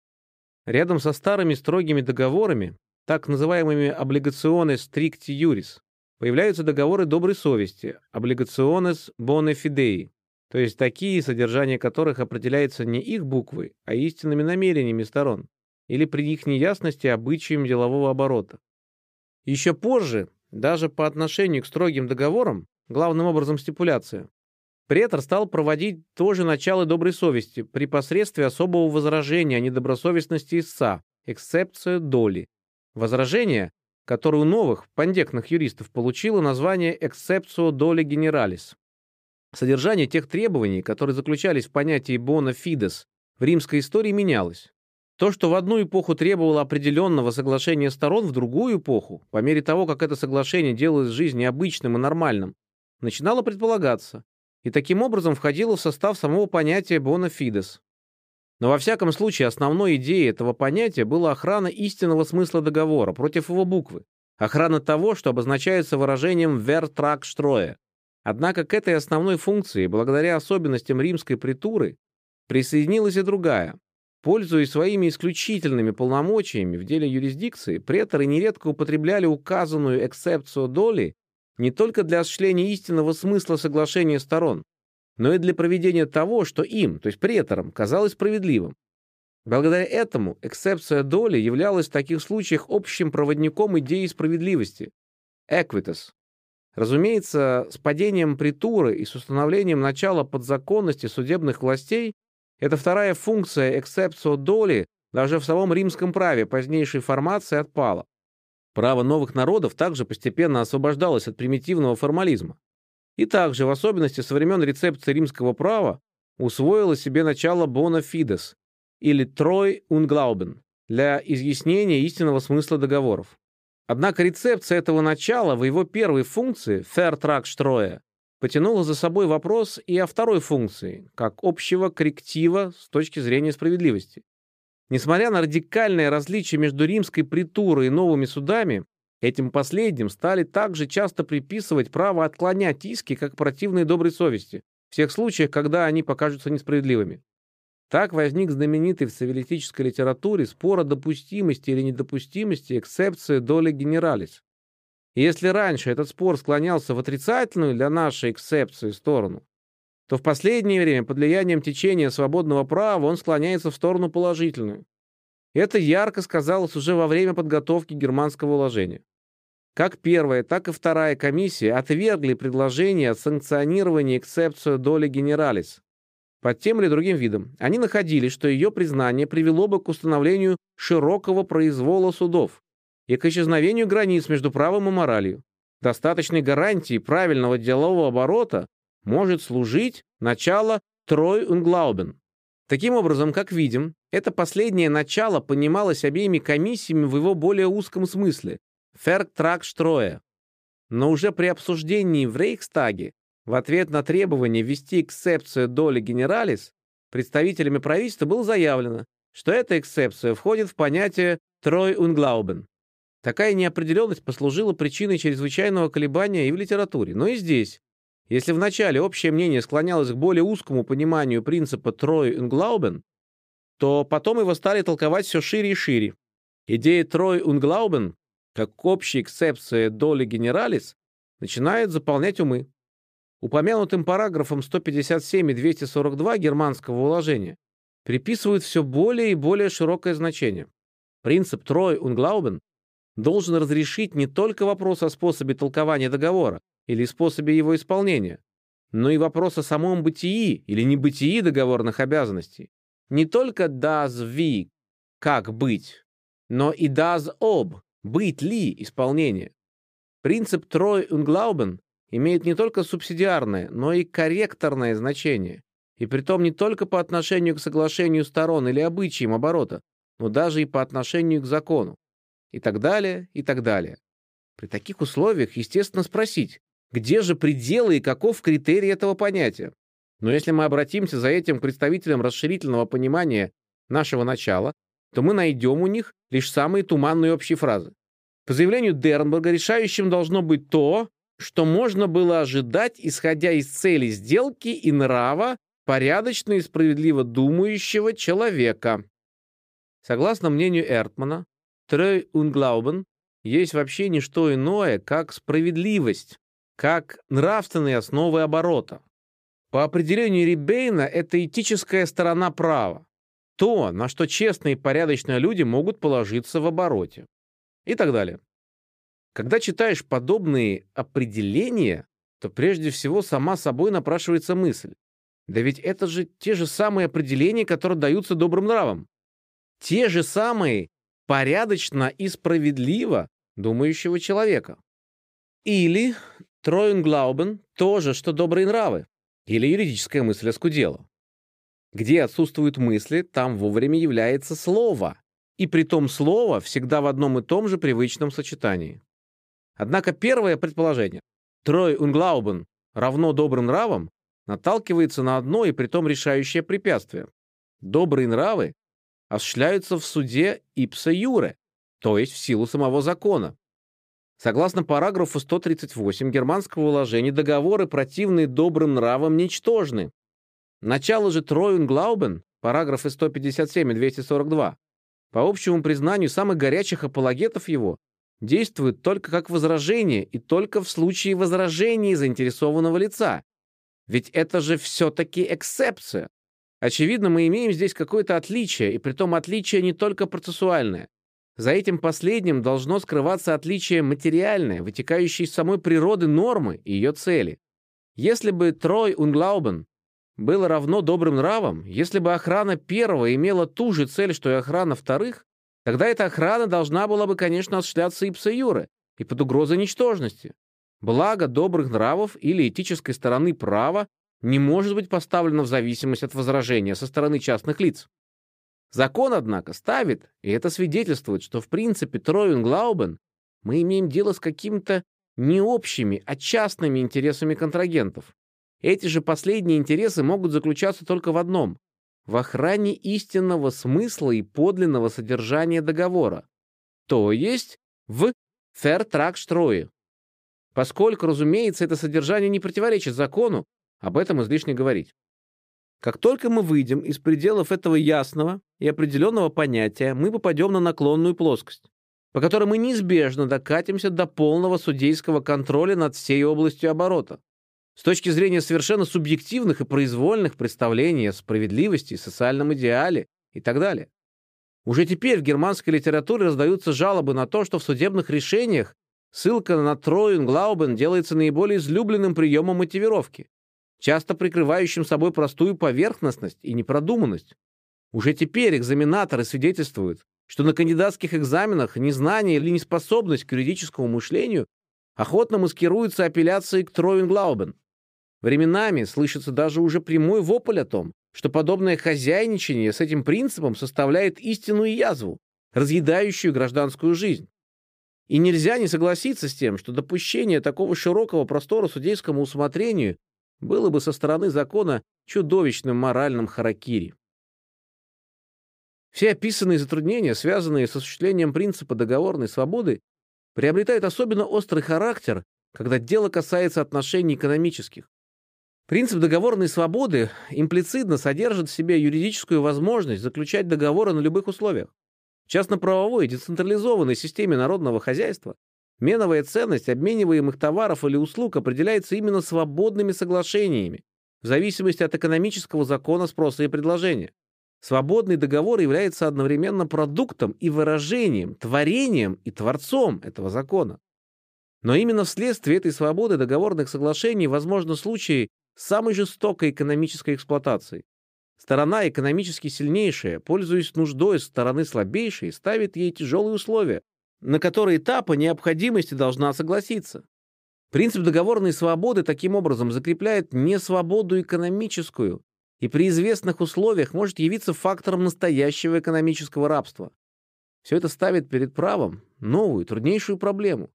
Рядом со старыми строгими договорами, так называемыми облигационes stricti juris, появляются договоры доброй совести, облигационes bone fidei, то есть такие, содержание которых определяется не их буквой, а истинными намерениями сторон, или при их неясности обычаем делового оборота. Еще позже, даже по отношению к строгим договорам, главным образом стипуляция, претор стал проводить тоже начало доброй совести при посредстве особого возражения о недобросовестности истца, эксцепция доли. Возражение, которое у новых, пандектных юристов получило название «exceptio доли generalis». Содержание тех требований, которые заключались в понятии bona fides, в римской истории менялось. То, что в одну эпоху требовало определенного соглашения сторон, в другую эпоху, по мере того, как это соглашение делалось в жизни обычным и нормальным, начинало предполагаться, и таким образом входило в состав самого понятия bona fides. Но во всяком случае основной идеей этого понятия была охрана истинного смысла договора против его буквы, охрана того, что обозначается выражением «vertrag stroe». Однако к этой основной функции, благодаря особенностям римской притуры, присоединилась и другая. Пользуясь своими исключительными полномочиями в деле юрисдикции, преторы нередко употребляли указанную эксепцию доли не только для осуществления истинного смысла соглашения сторон, но и для проведения того, что им, то есть преторам, казалось справедливым. Благодаря этому эксепция доли являлась в таких случаях общим проводником идеи справедливости – equitas. Разумеется, с падением притуры и с установлением начала подзаконности судебных властей эта вторая функция эксепцио доли даже в самом римском праве позднейшей формации отпала. Право новых народов также постепенно освобождалось от примитивного формализма. И также, в особенности со времен рецепции римского права, усвоило себе начало bona fides или troi unglauben для изъяснения истинного смысла договоров. Однако рецепция этого начала в его первой функции Stroe потянула за собой вопрос и о второй функции, как общего корректива с точки зрения справедливости. Несмотря на радикальное различие между римской притурой и новыми судами, этим последним стали также часто приписывать право отклонять иски как противные доброй совести, в тех случаях, когда они покажутся несправедливыми. Так возник знаменитый в цивилистической литературе спор о допустимости или недопустимости эксепции доли генералис. Если раньше этот спор склонялся в отрицательную для нашей эксепции сторону, то в последнее время под влиянием течения свободного права он склоняется в сторону положительную. Это ярко сказалось уже во время подготовки германского уложения. Как первая, так и вторая комиссия отвергли предложение о санкционировании эксепцию доли генералис. Под тем или другим видом они находили, что ее признание привело бы к установлению широкого произвола судов, и к исчезновению границ между правом и моралью. Достаточной гарантией правильного делового оборота может служить начало Трой Унглаубен. Таким образом, как видим, это последнее начало понималось обеими комиссиями в его более узком смысле – Ферктрак-Штроя. Но уже при обсуждении в Рейхстаге в ответ на требование ввести эксепцию доли генералис представителями правительства было заявлено, что эта эксепция входит в понятие «трой унглаубен». Такая неопределенность послужила причиной чрезвычайного колебания и в литературе, но и здесь. Если вначале общее мнение склонялось к более узкому пониманию принципа «трой унглаубен», то потом его стали толковать все шире и шире. Идея «трой унглаубен» как общая эксепция доли генералис начинает заполнять умы. Упомянутым параграфом 157 и 242 германского уложения приписывают все более и более широкое значение. Принцип «трой унглаубен» должен разрешить не только вопрос о способе толкования договора или способе его исполнения, но и вопрос о самом бытии или небытии договорных обязанностей. Не только does we – как быть, но и does ob – быть ли исполнение. Принцип Трой Унглаубен имеет не только субсидиарное, но и корректорное значение, и притом не только по отношению к соглашению сторон или обычаям оборота, но даже и по отношению к закону и так далее, и так далее. При таких условиях, естественно, спросить, где же пределы и каков критерий этого понятия? Но если мы обратимся за этим к представителям расширительного понимания нашего начала, то мы найдем у них лишь самые туманные общие фразы. По заявлению Дернберга, решающим должно быть то, что можно было ожидать, исходя из цели сделки и нрава порядочно и справедливо думающего человека. Согласно мнению Эртмана, Трой Unglauben есть вообще не что иное, как справедливость, как нравственные основы оборота. По определению Рибейна, это этическая сторона права, то, на что честные и порядочные люди могут положиться в обороте. И так далее. Когда читаешь подобные определения, то прежде всего сама собой напрашивается мысль. Да ведь это же те же самые определения, которые даются добрым нравам. Те же самые порядочно и справедливо думающего человека. Или Троенглаубен тоже, что добрые нравы. Или юридическая мысль оскудела. Где отсутствуют мысли, там вовремя является слово. И при том слово всегда в одном и том же привычном сочетании. Однако первое предположение «трой унглаубен» равно добрым нравам наталкивается на одно и притом решающее препятствие. Добрые нравы осуществляются в суде ипса юре, то есть в силу самого закона. Согласно параграфу 138 германского уложения, договоры, противные добрым нравам, ничтожны. Начало же Троюнглаубен, параграфы 157 и 242, по общему признанию самых горячих апологетов его, действуют только как возражение и только в случае возражений заинтересованного лица. Ведь это же все-таки эксепция. Очевидно, мы имеем здесь какое-то отличие, и притом отличие не только процессуальное. За этим последним должно скрываться отличие материальное, вытекающее из самой природы нормы и ее цели. Если бы Трой Унглаубен было равно добрым нравам, если бы охрана первого имела ту же цель, что и охрана вторых, тогда эта охрана должна была бы, конечно, осуществляться ипса юре и под угрозой ничтожности. Благо добрых нравов или этической стороны права не может быть поставлено в зависимость от возражения со стороны частных лиц. Закон, однако, ставит, и это свидетельствует, что в принципе Троюнглаубен мы имеем дело с какими-то не общими, а частными интересами контрагентов. Эти же последние интересы могут заключаться только в одном — в охране истинного смысла и подлинного содержания договора, то есть в Фертракштрое. Поскольку, разумеется, это содержание не противоречит закону, об этом излишне говорить. Как только мы выйдем из пределов этого ясного и определенного понятия, мы попадем на наклонную плоскость, по которой мы неизбежно докатимся до полного судейского контроля над всей областью оборота. С точки зрения совершенно субъективных и произвольных представлений о справедливости, социальном идеале и так далее. Уже теперь в германской литературе раздаются жалобы на то, что в судебных решениях ссылка на Троюнглаубен делается наиболее излюбленным приемом мотивировки часто прикрывающим собой простую поверхностность и непродуманность. Уже теперь экзаменаторы свидетельствуют, что на кандидатских экзаменах незнание или неспособность к юридическому мышлению охотно маскируются апелляцией к Троинглаубен. Временами слышится даже уже прямой вопль о том, что подобное хозяйничание с этим принципом составляет истинную язву, разъедающую гражданскую жизнь. И нельзя не согласиться с тем, что допущение такого широкого простора судейскому усмотрению было бы со стороны закона чудовищным моральным харакири. Все описанные затруднения, связанные с осуществлением принципа договорной свободы, приобретают особенно острый характер, когда дело касается отношений экономических. Принцип договорной свободы имплицитно содержит в себе юридическую возможность заключать договоры на любых условиях. В частно-правовой децентрализованной системе народного хозяйства Меновая ценность обмениваемых товаров или услуг определяется именно свободными соглашениями, в зависимости от экономического закона спроса и предложения. Свободный договор является одновременно продуктом и выражением, творением и творцом этого закона. Но именно вследствие этой свободы договорных соглашений возможны случаи самой жестокой экономической эксплуатации. Сторона экономически сильнейшая, пользуясь нуждой стороны слабейшей, ставит ей тяжелые условия, на который этап по необходимости должна согласиться. Принцип договорной свободы таким образом закрепляет не свободу экономическую и при известных условиях может явиться фактором настоящего экономического рабства. Все это ставит перед правом новую, труднейшую проблему.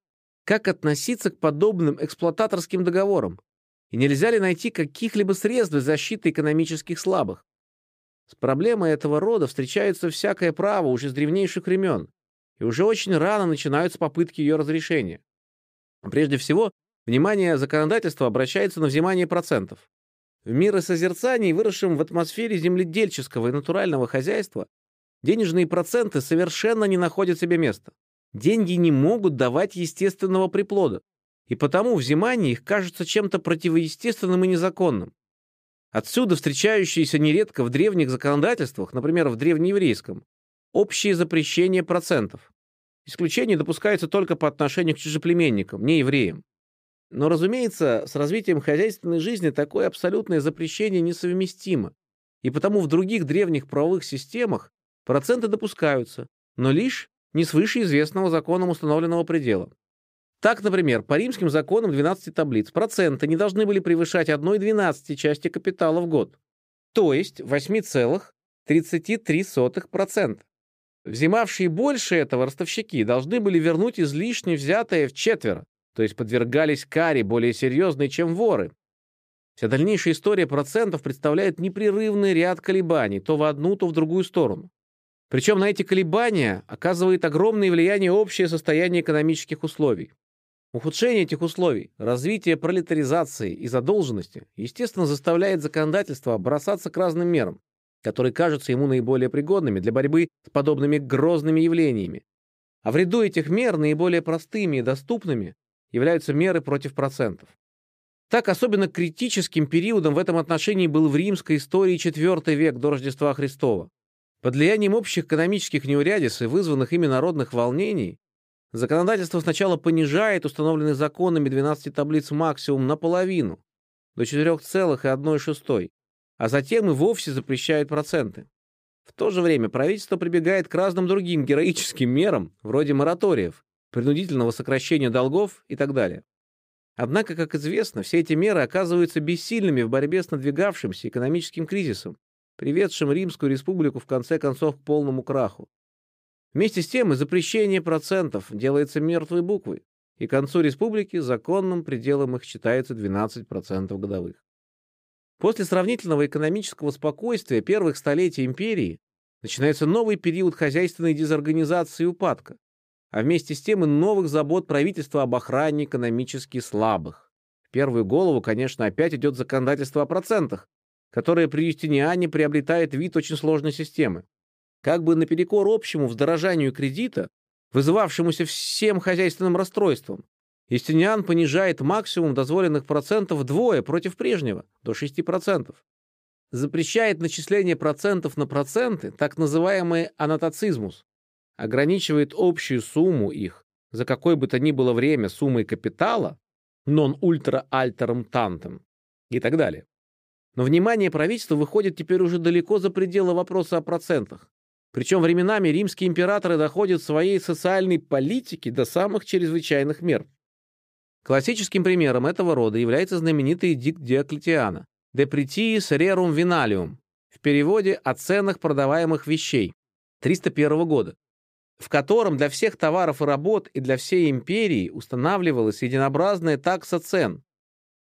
Как относиться к подобным эксплуататорским договорам? И нельзя ли найти каких-либо средств защиты экономических слабых? С проблемой этого рода встречается всякое право уже с древнейших времен и уже очень рано начинаются попытки ее разрешения. Прежде всего, внимание законодательства обращается на взимание процентов. В миросозерцании, выросшем в атмосфере земледельческого и натурального хозяйства, денежные проценты совершенно не находят себе места. Деньги не могут давать естественного приплода, и потому взимание их кажется чем-то противоестественным и незаконным. Отсюда встречающиеся нередко в древних законодательствах, например, в древнееврейском, общее запрещение процентов. Исключение допускается только по отношению к чужеплеменникам, не евреям. Но, разумеется, с развитием хозяйственной жизни такое абсолютное запрещение несовместимо, и потому в других древних правовых системах проценты допускаются, но лишь не свыше известного законом установленного предела. Так, например, по римским законам 12 таблиц проценты не должны были превышать 1,12 части капитала в год, то есть 8,33%. Взимавшие больше этого ростовщики должны были вернуть излишне взятое в четверо, то есть подвергались каре более серьезной, чем воры. Вся дальнейшая история процентов представляет непрерывный ряд колебаний, то в одну, то в другую сторону. Причем на эти колебания оказывает огромное влияние общее состояние экономических условий. Ухудшение этих условий, развитие пролетаризации и задолженности, естественно, заставляет законодательство бросаться к разным мерам, которые кажутся ему наиболее пригодными для борьбы с подобными грозными явлениями. А в ряду этих мер наиболее простыми и доступными являются меры против процентов. Так, особенно критическим периодом в этом отношении был в римской истории IV век до Рождества Христова. Под влиянием общих экономических неурядиц вызванных ими народных волнений, законодательство сначала понижает установленный законами 12 таблиц максимум наполовину, до 4,1,6, а затем и вовсе запрещает проценты. В то же время правительство прибегает к разным другим героическим мерам, вроде мораториев, принудительного сокращения долгов и так далее. Однако, как известно, все эти меры оказываются бессильными в борьбе с надвигавшимся экономическим кризисом, приведшим Римскую республику в конце концов к полному краху. Вместе с тем и запрещение процентов делается мертвой буквой, и к концу республики законным пределом их считается 12% годовых. После сравнительного экономического спокойствия первых столетий империи начинается новый период хозяйственной дезорганизации и упадка, а вместе с тем и новых забот правительства об охране экономически слабых. В первую голову, конечно, опять идет законодательство о процентах, которое при Юстиниане приобретает вид очень сложной системы. Как бы наперекор общему вздорожанию кредита, вызывавшемуся всем хозяйственным расстройством, Истиниан понижает максимум дозволенных процентов вдвое против прежнего, до 6%. Запрещает начисление процентов на проценты, так называемый аннотацизмус. Ограничивает общую сумму их, за какое бы то ни было время суммой капитала, non ultra alterum tantem и так далее. Но внимание правительства выходит теперь уже далеко за пределы вопроса о процентах. Причем временами римские императоры доходят в своей социальной политике до самых чрезвычайных мер. Классическим примером этого рода является знаменитый эдикт Диоклетиана «De pretiis rerum vinalium» в переводе «О ценах продаваемых вещей» 301 года, в котором для всех товаров и работ и для всей империи устанавливалась единообразная такса цен,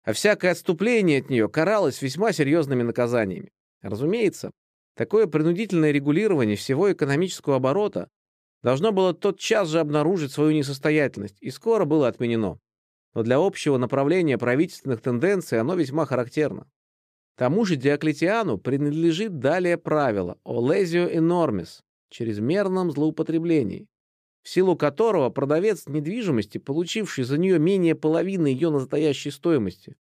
а всякое отступление от нее каралось весьма серьезными наказаниями. Разумеется, такое принудительное регулирование всего экономического оборота должно было тотчас же обнаружить свою несостоятельность и скоро было отменено но для общего направления правительственных тенденций оно весьма характерно. Тому же Диоклетиану принадлежит далее правило о лезио enormis – чрезмерном злоупотреблении, в силу которого продавец недвижимости, получивший за нее менее половины ее настоящей стоимости,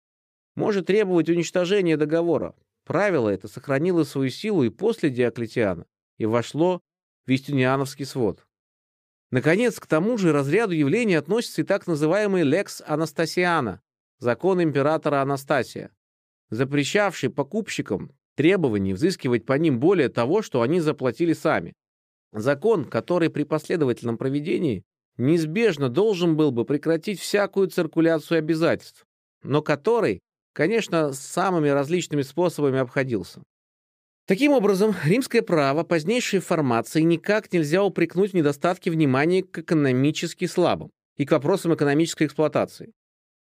может требовать уничтожения договора. Правило это сохранило свою силу и после Диоклетиана и вошло в Вестюниановский свод. Наконец, к тому же разряду явлений относится и так называемый «лекс Анастасиана» — закон императора Анастасия, запрещавший покупщикам требований взыскивать по ним более того, что они заплатили сами. Закон, который при последовательном проведении неизбежно должен был бы прекратить всякую циркуляцию обязательств, но который, конечно, самыми различными способами обходился. Таким образом, римское право позднейшей формации никак нельзя упрекнуть в недостатке внимания к экономически слабым и к вопросам экономической эксплуатации.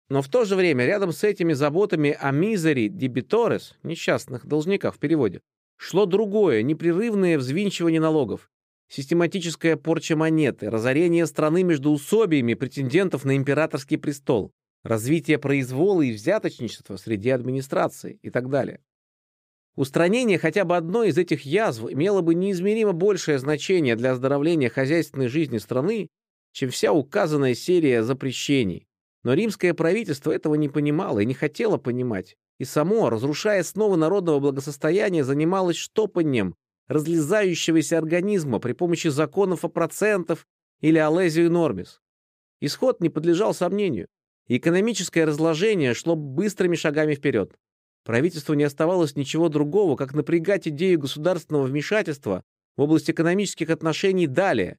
Но в то же время рядом с этими заботами о мизери дебиторес, несчастных должниках в переводе, шло другое, непрерывное взвинчивание налогов, систематическая порча монеты, разорение страны между усобиями претендентов на императорский престол, развитие произвола и взяточничества среди администрации и так далее. Устранение хотя бы одной из этих язв имело бы неизмеримо большее значение для оздоровления хозяйственной жизни страны, чем вся указанная серия запрещений. Но римское правительство этого не понимало и не хотело понимать, и само, разрушая снова народного благосостояния, занималось штопанием разлезающегося организма при помощи законов о процентах или Алезию Нормис. Исход не подлежал сомнению. Экономическое разложение шло быстрыми шагами вперед. Правительству не оставалось ничего другого, как напрягать идею государственного вмешательства в область экономических отношений далее,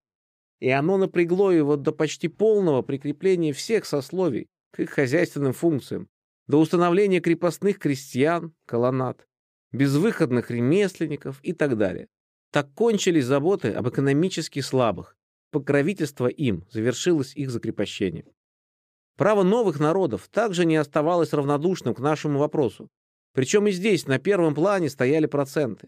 и оно напрягло его до почти полного прикрепления всех сословий к их хозяйственным функциям, до установления крепостных крестьян, колоннад, безвыходных ремесленников и так далее. Так кончились заботы об экономически слабых, покровительство им завершилось их закрепощением. Право новых народов также не оставалось равнодушным к нашему вопросу. Причем и здесь на первом плане стояли проценты.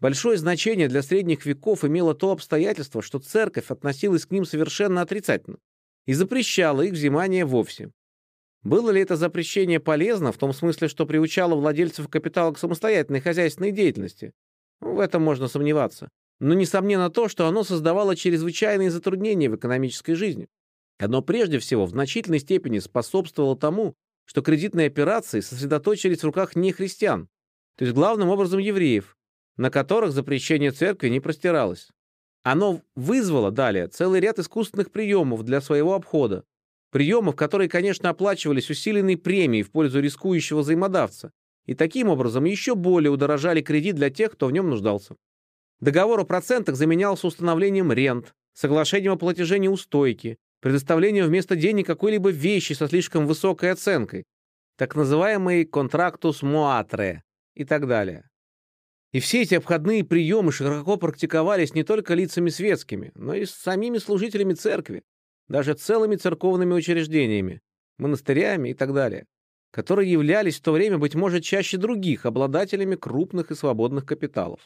Большое значение для средних веков имело то обстоятельство, что церковь относилась к ним совершенно отрицательно и запрещала их взимание вовсе. Было ли это запрещение полезно в том смысле, что приучало владельцев капитала к самостоятельной хозяйственной деятельности? В этом можно сомневаться. Но несомненно то, что оно создавало чрезвычайные затруднения в экономической жизни. Оно прежде всего в значительной степени способствовало тому, что кредитные операции сосредоточились в руках нехристиан, то есть главным образом евреев, на которых запрещение церкви не простиралось. Оно вызвало далее целый ряд искусственных приемов для своего обхода, приемов, которые, конечно, оплачивались усиленной премией в пользу рискующего взаимодавца, и таким образом еще более удорожали кредит для тех, кто в нем нуждался. Договор о процентах заменялся установлением рент, соглашением о платеже неустойки, предоставлением вместо денег какой-либо вещи со слишком высокой оценкой, так называемый контрактус моатре и так далее. И все эти обходные приемы широко практиковались не только лицами светскими, но и с самими служителями церкви, даже целыми церковными учреждениями, монастырями и так далее, которые являлись в то время, быть может, чаще других обладателями крупных и свободных капиталов.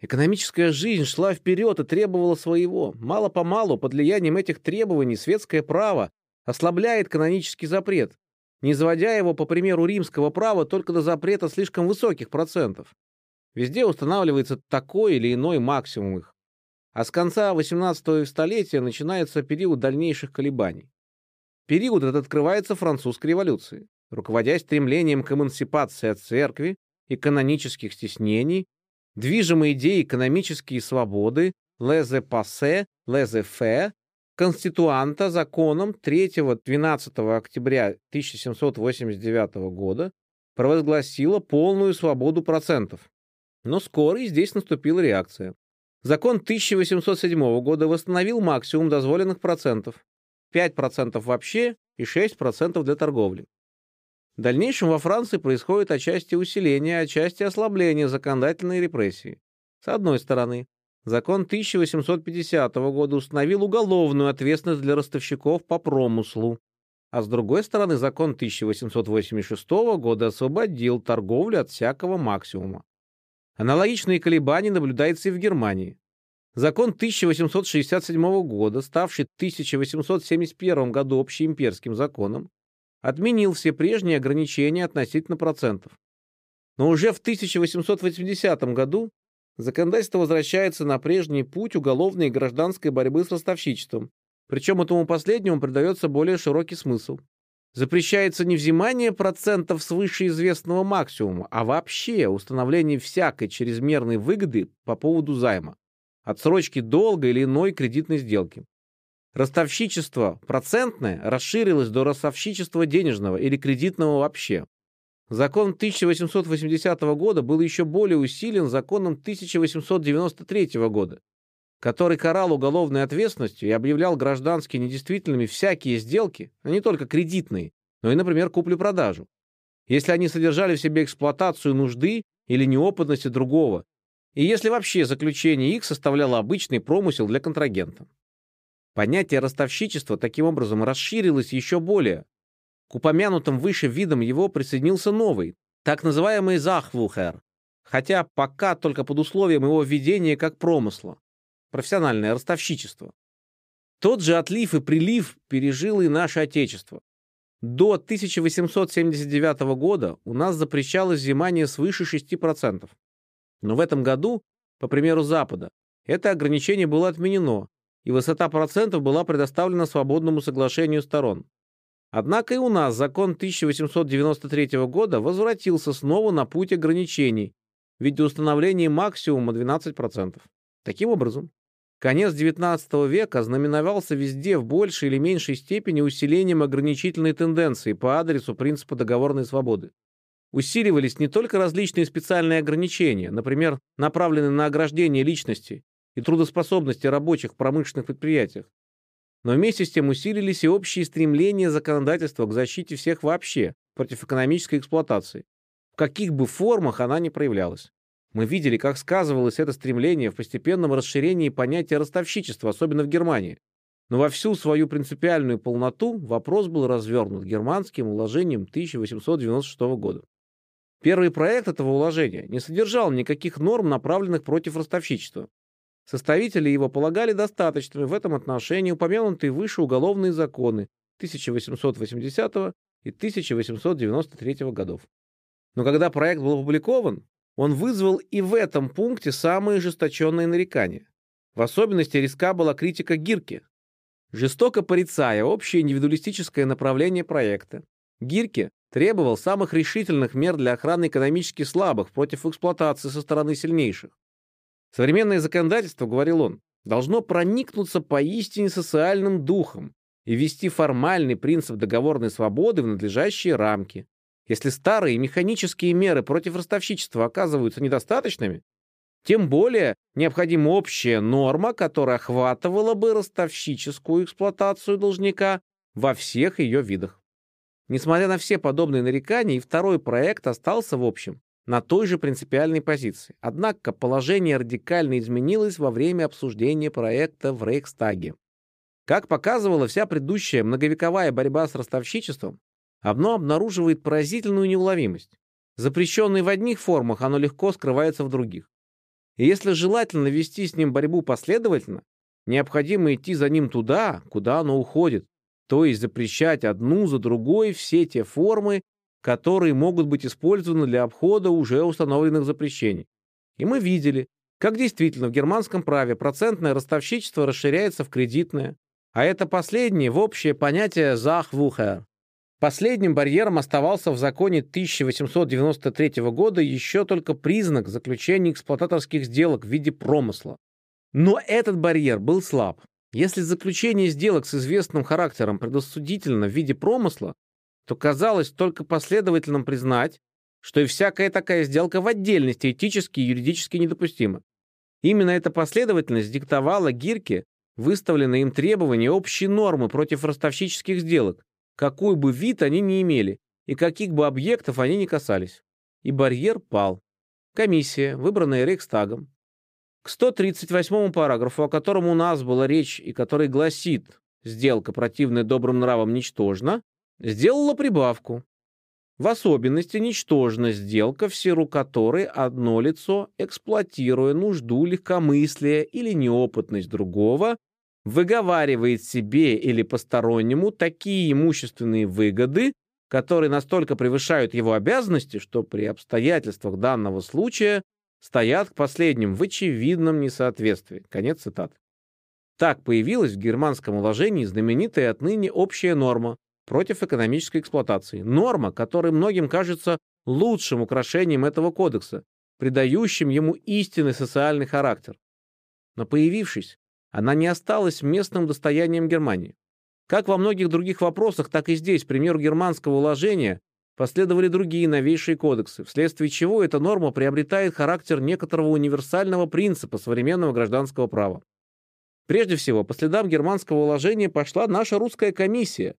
Экономическая жизнь шла вперед и требовала своего. Мало-помалу, под влиянием этих требований, светское право ослабляет канонический запрет, не изводя его, по примеру римского права, только до запрета слишком высоких процентов. Везде устанавливается такой или иной максимум их. А с конца XVIII столетия начинается период дальнейших колебаний. Период этот открывается французской революцией. Руководясь стремлением к эмансипации от церкви и канонических стеснений, движимой идеей экономические свободы, лезе-пассе, лезе-фе, конституанта законом 3-12 октября 1789 года провозгласила полную свободу процентов, но скоро и здесь наступила реакция. Закон 1807 года восстановил максимум дозволенных процентов. 5% вообще и 6% для торговли. В дальнейшем во Франции происходит отчасти усиление, отчасти ослабление законодательной репрессии. С одной стороны, закон 1850 года установил уголовную ответственность для ростовщиков по промыслу, а с другой стороны, закон 1886 года освободил торговлю от всякого максимума. Аналогичные колебания наблюдаются и в Германии. Закон 1867 года, ставший в 1871 году общеимперским законом, отменил все прежние ограничения относительно процентов. Но уже в 1880 году законодательство возвращается на прежний путь уголовной и гражданской борьбы с ростовщичеством, причем этому последнему придается более широкий смысл. Запрещается не взимание процентов свыше известного максимума, а вообще установление всякой чрезмерной выгоды по поводу займа, отсрочки долга или иной кредитной сделки. Ростовщичество процентное расширилось до ростовщичества денежного или кредитного вообще. Закон 1880 года был еще более усилен законом 1893 года, который карал уголовной ответственностью и объявлял гражданские недействительными всякие сделки, а не только кредитные, но и, например, куплю-продажу, если они содержали в себе эксплуатацию нужды или неопытности другого, и если вообще заключение их составляло обычный промысел для контрагента. Понятие ростовщичества таким образом расширилось еще более. К упомянутым выше видам его присоединился новый, так называемый захвухер, хотя пока только под условием его введения как промысла профессиональное ростовщичество. Тот же отлив и прилив пережило и наше Отечество. До 1879 года у нас запрещалось взимание свыше 6%. Но в этом году, по примеру Запада, это ограничение было отменено, и высота процентов была предоставлена свободному соглашению сторон. Однако и у нас закон 1893 года возвратился снова на путь ограничений в виде установления максимума 12%. Таким образом, Конец XIX века знаменовался везде в большей или меньшей степени усилением ограничительной тенденции по адресу принципа договорной свободы. Усиливались не только различные специальные ограничения, например, направленные на ограждение личности и трудоспособности рабочих в промышленных предприятиях, но вместе с тем усилились и общие стремления законодательства к защите всех вообще против экономической эксплуатации, в каких бы формах она ни проявлялась. Мы видели, как сказывалось это стремление в постепенном расширении понятия ростовщичества, особенно в Германии. Но во всю свою принципиальную полноту вопрос был развернут германским уложением 1896 года. Первый проект этого уложения не содержал никаких норм, направленных против ростовщичества. Составители его полагали достаточными в этом отношении упомянутые выше уголовные законы 1880 и 1893 годов. Но когда проект был опубликован, он вызвал и в этом пункте самые ожесточенные нарекания. В особенности риска была критика Гирке. Жестоко порицая общее индивидуалистическое направление проекта, Гирке требовал самых решительных мер для охраны экономически слабых против эксплуатации со стороны сильнейших. Современное законодательство, говорил он, должно проникнуться поистине социальным духом и ввести формальный принцип договорной свободы в надлежащие рамки, если старые механические меры против ростовщичества оказываются недостаточными, тем более необходима общая норма, которая охватывала бы ростовщическую эксплуатацию должника во всех ее видах. Несмотря на все подобные нарекания, и второй проект остался, в общем, на той же принципиальной позиции. Однако положение радикально изменилось во время обсуждения проекта в Рейхстаге. Как показывала вся предыдущая многовековая борьба с ростовщичеством, оно обнаруживает поразительную неуловимость. Запрещенное в одних формах, оно легко скрывается в других. И если желательно вести с ним борьбу последовательно, необходимо идти за ним туда, куда оно уходит, то есть запрещать одну за другой все те формы, которые могут быть использованы для обхода уже установленных запрещений. И мы видели, как действительно в германском праве процентное ростовщичество расширяется в кредитное, а это последнее в общее понятие «Sachwucher», Последним барьером оставался в законе 1893 года еще только признак заключения эксплуататорских сделок в виде промысла. Но этот барьер был слаб. Если заключение сделок с известным характером предосудительно в виде промысла, то казалось только последовательным признать, что и всякая такая сделка в отдельности этически и юридически недопустима. Именно эта последовательность диктовала Гирке выставленные им требования общей нормы против ростовщических сделок, какой бы вид они ни имели и каких бы объектов они ни касались. И барьер пал. Комиссия, выбранная Рейхстагом, к 138 параграфу, о котором у нас была речь и который гласит «сделка, противная добрым нравам, ничтожна», сделала прибавку. В особенности ничтожна сделка, в силу которой одно лицо, эксплуатируя нужду, легкомыслие или неопытность другого, выговаривает себе или постороннему такие имущественные выгоды, которые настолько превышают его обязанности, что при обстоятельствах данного случая стоят к последним в очевидном несоответствии. Конец цитаты. Так появилась в германском уложении знаменитая отныне общая норма против экономической эксплуатации. Норма, которая многим кажется лучшим украшением этого кодекса, придающим ему истинный социальный характер. Но появившись, она не осталась местным достоянием Германии. Как во многих других вопросах, так и здесь, к примеру германского уложения, последовали другие новейшие кодексы, вследствие чего эта норма приобретает характер некоторого универсального принципа современного гражданского права. Прежде всего, по следам германского уложения пошла наша русская комиссия,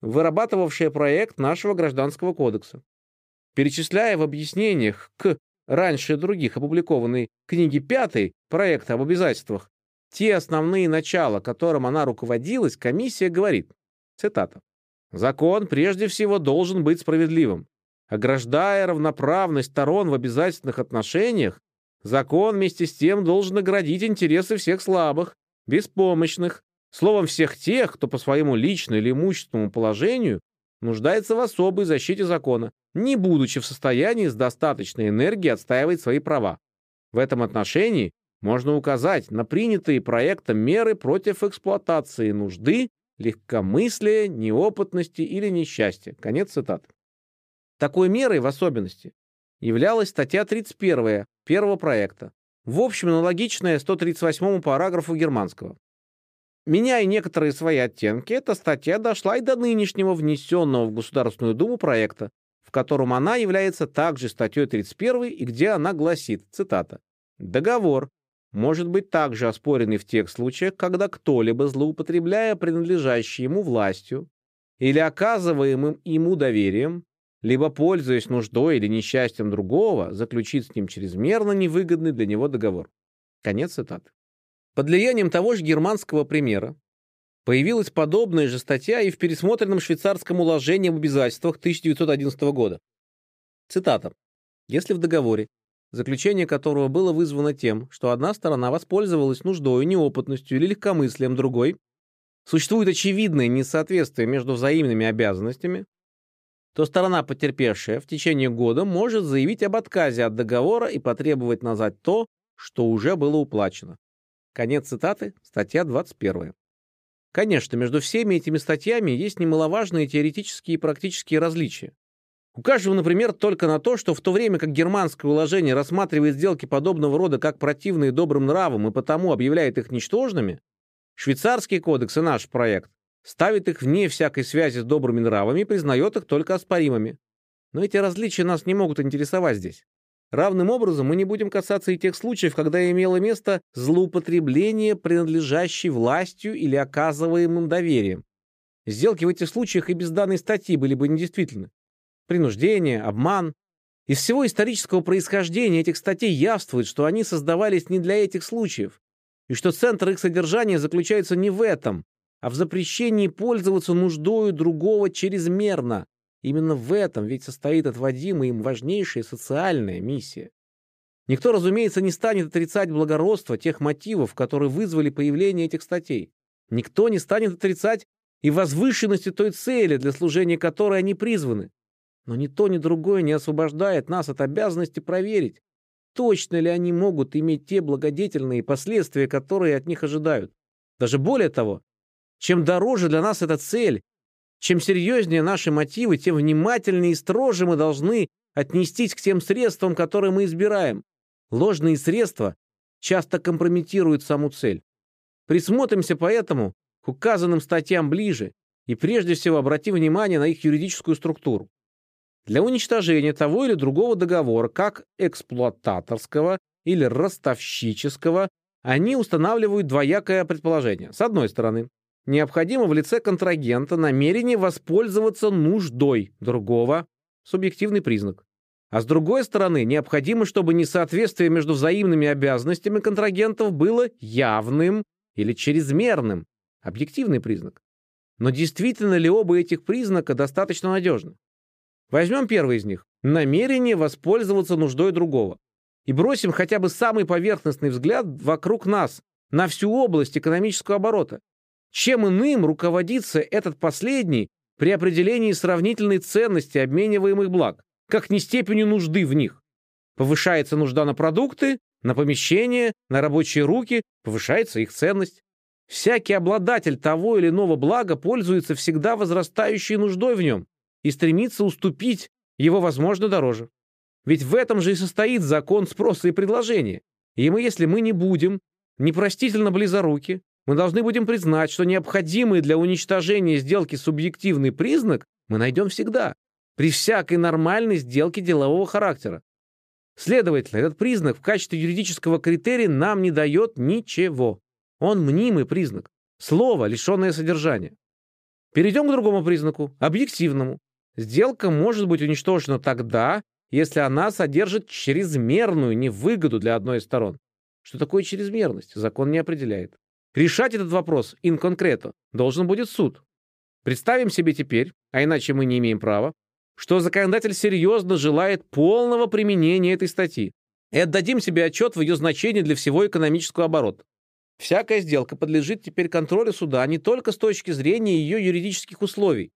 вырабатывавшая проект нашего гражданского кодекса. Перечисляя в объяснениях к раньше других опубликованной книге пятой проекта об обязательствах те основные начала, которым она руководилась, комиссия говорит, цитата, «Закон прежде всего должен быть справедливым. Ограждая равноправность сторон в обязательных отношениях, закон вместе с тем должен наградить интересы всех слабых, беспомощных, словом, всех тех, кто по своему личному или имущественному положению нуждается в особой защите закона, не будучи в состоянии с достаточной энергией отстаивать свои права. В этом отношении можно указать на принятые проектом меры против эксплуатации нужды, легкомыслия, неопытности или несчастья. Конец цитаты. Такой мерой в особенности являлась статья 31 первого проекта, в общем аналогичное 138 параграфу германского. Меняя некоторые свои оттенки, эта статья дошла и до нынешнего внесенного в Государственную Думу проекта, в котором она является также статьей 31 и где она гласит, цитата, «Договор может быть также оспоренный в тех случаях, когда кто-либо, злоупотребляя принадлежащей ему властью или оказываемым ему доверием, либо, пользуясь нуждой или несчастьем другого, заключит с ним чрезмерно невыгодный для него договор». Конец цитаты. Под влиянием того же германского примера появилась подобная же статья и в пересмотренном швейцарском уложении об обязательствах 1911 года. Цитата. «Если в договоре, заключение которого было вызвано тем, что одна сторона воспользовалась нуждой, неопытностью или легкомыслием другой, существует очевидное несоответствие между взаимными обязанностями, то сторона, потерпевшая в течение года, может заявить об отказе от договора и потребовать назад то, что уже было уплачено. Конец цитаты, статья 21. Конечно, между всеми этими статьями есть немаловажные теоретические и практические различия. Укажем, например, только на то, что в то время как германское уложение рассматривает сделки подобного рода как противные добрым нравам и потому объявляет их ничтожными, швейцарский кодекс и наш проект ставит их вне всякой связи с добрыми нравами и признает их только оспоримыми. Но эти различия нас не могут интересовать здесь. Равным образом мы не будем касаться и тех случаев, когда имело место злоупотребление принадлежащей властью или оказываемым доверием. Сделки в этих случаях и без данной статьи были бы недействительны. Принуждение, обман. Из всего исторического происхождения этих статей явствует, что они создавались не для этих случаев, и что центр их содержания заключается не в этом, а в запрещении пользоваться нуждою другого чрезмерно, Именно в этом ведь состоит отводимая им важнейшая социальная миссия. Никто, разумеется, не станет отрицать благородство тех мотивов, которые вызвали появление этих статей. Никто не станет отрицать и возвышенности той цели, для служения которой они призваны. Но ни то, ни другое не освобождает нас от обязанности проверить, точно ли они могут иметь те благодетельные последствия, которые от них ожидают. Даже более того, чем дороже для нас эта цель, чем серьезнее наши мотивы, тем внимательнее и строже мы должны отнестись к тем средствам, которые мы избираем. Ложные средства часто компрометируют саму цель. Присмотримся поэтому к указанным статьям ближе и прежде всего обратим внимание на их юридическую структуру. Для уничтожения того или другого договора, как эксплуататорского или ростовщического, они устанавливают двоякое предположение. С одной стороны, необходимо в лице контрагента намерение воспользоваться нуждой другого, субъективный признак. А с другой стороны, необходимо, чтобы несоответствие между взаимными обязанностями контрагентов было явным или чрезмерным, объективный признак. Но действительно ли оба этих признака достаточно надежны? Возьмем первый из них – намерение воспользоваться нуждой другого. И бросим хотя бы самый поверхностный взгляд вокруг нас, на всю область экономического оборота. Чем иным руководится этот последний при определении сравнительной ценности обмениваемых благ, как не степенью нужды в них? Повышается нужда на продукты, на помещения, на рабочие руки, повышается их ценность. Всякий обладатель того или иного блага пользуется всегда возрастающей нуждой в нем и стремится уступить его, возможно, дороже. Ведь в этом же и состоит закон спроса и предложения. И мы, если мы не будем непростительно близоруки, мы должны будем признать, что необходимый для уничтожения сделки субъективный признак мы найдем всегда, при всякой нормальной сделке делового характера. Следовательно, этот признак в качестве юридического критерия нам не дает ничего. Он мнимый признак, слово, лишенное содержания. Перейдем к другому признаку, объективному. Сделка может быть уничтожена тогда, если она содержит чрезмерную невыгоду для одной из сторон. Что такое чрезмерность, закон не определяет. Решать этот вопрос concreto должен будет суд. Представим себе теперь, а иначе мы не имеем права, что законодатель серьезно желает полного применения этой статьи и отдадим себе отчет в ее значении для всего экономического оборота. Всякая сделка подлежит теперь контролю суда не только с точки зрения ее юридических условий,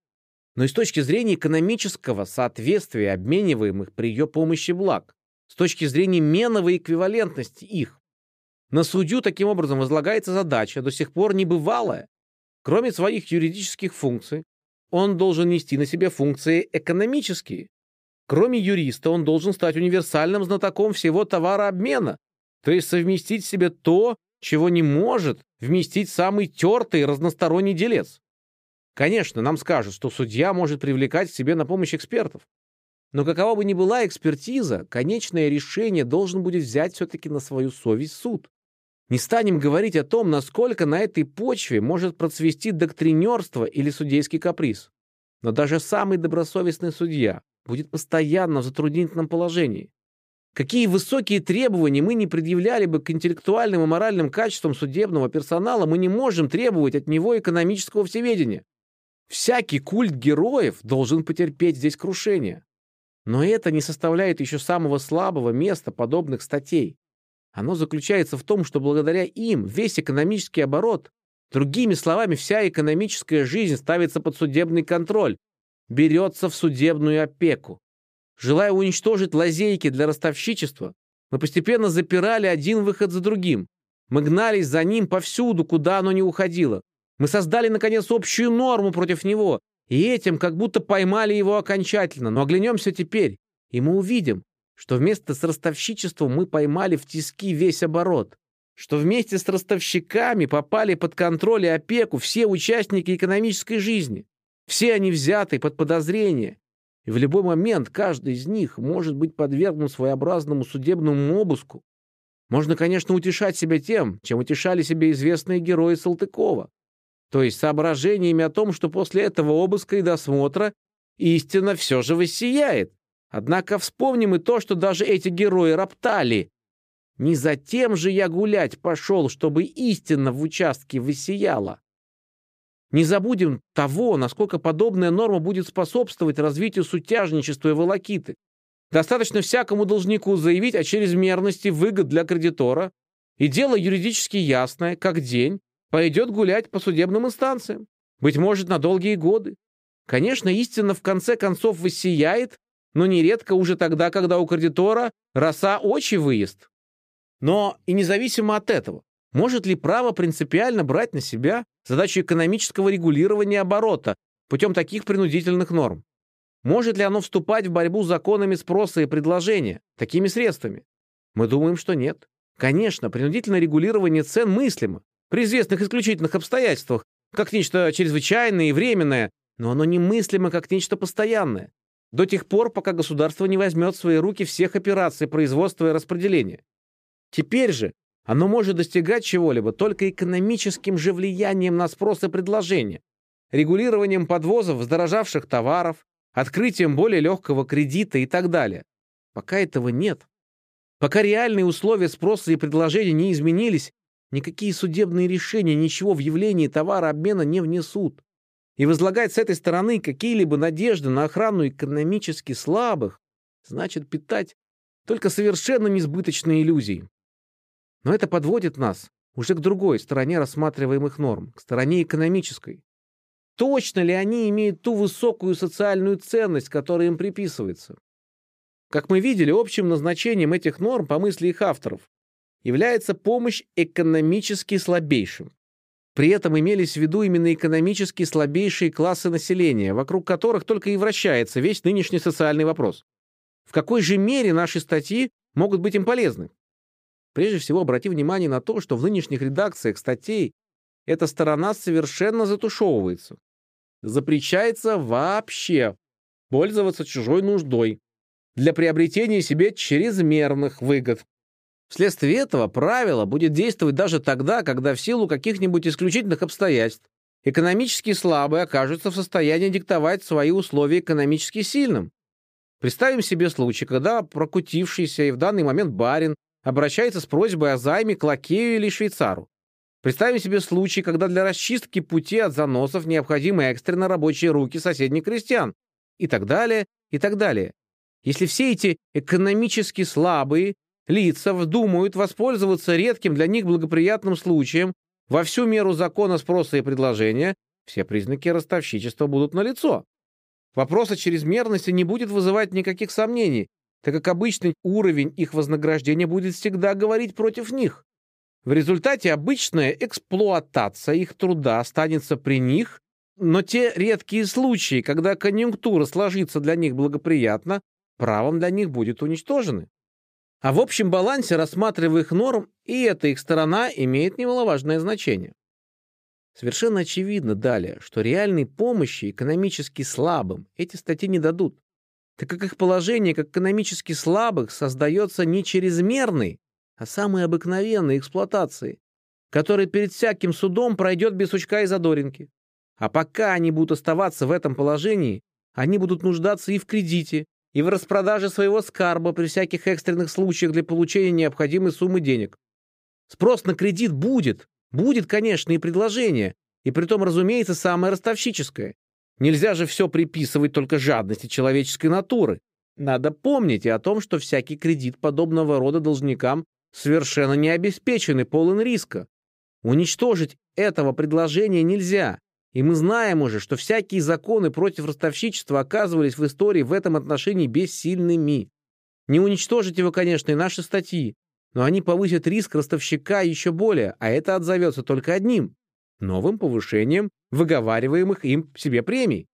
но и с точки зрения экономического соответствия обмениваемых при ее помощи благ, с точки зрения меновой эквивалентности их. На судью таким образом возлагается задача, до сих пор небывалая. Кроме своих юридических функций, он должен нести на себе функции экономические. Кроме юриста, он должен стать универсальным знатоком всего товарообмена, то есть совместить в себе то, чего не может вместить самый тертый разносторонний делец. Конечно, нам скажут, что судья может привлекать к себе на помощь экспертов. Но какова бы ни была экспертиза, конечное решение должен будет взять все-таки на свою совесть суд. Не станем говорить о том, насколько на этой почве может процвести доктринерство или судейский каприз. Но даже самый добросовестный судья будет постоянно в затруднительном положении. Какие высокие требования мы не предъявляли бы к интеллектуальным и моральным качествам судебного персонала, мы не можем требовать от него экономического всеведения. Всякий культ героев должен потерпеть здесь крушение. Но это не составляет еще самого слабого места подобных статей. Оно заключается в том, что благодаря им весь экономический оборот, другими словами, вся экономическая жизнь ставится под судебный контроль, берется в судебную опеку. Желая уничтожить лазейки для ростовщичества, мы постепенно запирали один выход за другим. Мы гнались за ним повсюду, куда оно не уходило. Мы создали, наконец, общую норму против него, и этим как будто поймали его окончательно. Но оглянемся теперь, и мы увидим, что вместо с ростовщичеством мы поймали в тиски весь оборот, что вместе с ростовщиками попали под контроль и опеку все участники экономической жизни. Все они взяты под подозрение, и в любой момент каждый из них может быть подвергнут своеобразному судебному обыску. Можно, конечно, утешать себя тем, чем утешали себя известные герои Салтыкова, то есть соображениями о том, что после этого обыска и досмотра истина все же воссияет. Однако вспомним и то, что даже эти герои роптали. Не затем же я гулять пошел, чтобы истина в участке воссияла. Не забудем того, насколько подобная норма будет способствовать развитию сутяжничества и волокиты. Достаточно всякому должнику заявить о чрезмерности выгод для кредитора, и дело юридически ясное, как день, пойдет гулять по судебным инстанциям, быть может, на долгие годы. Конечно, истина в конце концов воссияет, но нередко уже тогда, когда у кредитора роса очи выезд. Но и независимо от этого, может ли право принципиально брать на себя задачу экономического регулирования оборота путем таких принудительных норм? Может ли оно вступать в борьбу с законами спроса и предложения такими средствами? Мы думаем, что нет. Конечно, принудительное регулирование цен мыслимо при известных исключительных обстоятельствах, как нечто чрезвычайное и временное, но оно немыслимо как нечто постоянное, до тех пор, пока государство не возьмет в свои руки всех операций производства и распределения. Теперь же оно может достигать чего-либо только экономическим же влиянием на спрос и предложение, регулированием подвозов вздорожавших товаров, открытием более легкого кредита и так далее. Пока этого нет. Пока реальные условия спроса и предложения не изменились, никакие судебные решения ничего в явлении товарообмена не внесут. И возлагать с этой стороны какие-либо надежды на охрану экономически слабых значит питать только совершенно несбыточные иллюзии. Но это подводит нас уже к другой стороне рассматриваемых норм, к стороне экономической. Точно ли они имеют ту высокую социальную ценность, которая им приписывается? Как мы видели, общим назначением этих норм, по мысли их авторов, является помощь экономически слабейшим. При этом имелись в виду именно экономически слабейшие классы населения, вокруг которых только и вращается весь нынешний социальный вопрос. В какой же мере наши статьи могут быть им полезны? Прежде всего, обрати внимание на то, что в нынешних редакциях статей эта сторона совершенно затушевывается. Запрещается вообще пользоваться чужой нуждой для приобретения себе чрезмерных выгод. Вследствие этого правило будет действовать даже тогда, когда в силу каких-нибудь исключительных обстоятельств экономически слабые окажутся в состоянии диктовать свои условия экономически сильным. Представим себе случай, когда прокутившийся и в данный момент барин обращается с просьбой о займе к лакею или швейцару. Представим себе случай, когда для расчистки пути от заносов необходимы экстренно рабочие руки соседних крестьян и так далее, и так далее. Если все эти экономически слабые лица вдумают воспользоваться редким для них благоприятным случаем во всю меру закона спроса и предложения, все признаки ростовщичества будут налицо. Вопрос о чрезмерности не будет вызывать никаких сомнений, так как обычный уровень их вознаграждения будет всегда говорить против них. В результате обычная эксплуатация их труда останется при них, но те редкие случаи, когда конъюнктура сложится для них благоприятно, правом для них будет уничтожены. А в общем балансе, рассматривая их норм, и эта их сторона имеет немаловажное значение. Совершенно очевидно далее, что реальной помощи экономически слабым эти статьи не дадут, так как их положение как экономически слабых создается не чрезмерной, а самой обыкновенной эксплуатацией, которая перед всяким судом пройдет без сучка и задоринки. А пока они будут оставаться в этом положении, они будут нуждаться и в кредите, и в распродаже своего скарба при всяких экстренных случаях для получения необходимой суммы денег. Спрос на кредит будет, будет, конечно, и предложение, и притом, разумеется, самое ростовщическое. Нельзя же все приписывать только жадности человеческой натуры. Надо помнить и о том, что всякий кредит подобного рода должникам совершенно не обеспечен и полон риска. Уничтожить этого предложения нельзя, и мы знаем уже, что всякие законы против ростовщичества оказывались в истории в этом отношении бессильными. Не уничтожить его, конечно, и наши статьи, но они повысят риск ростовщика еще более, а это отзовется только одним — новым повышением выговариваемых им себе премий.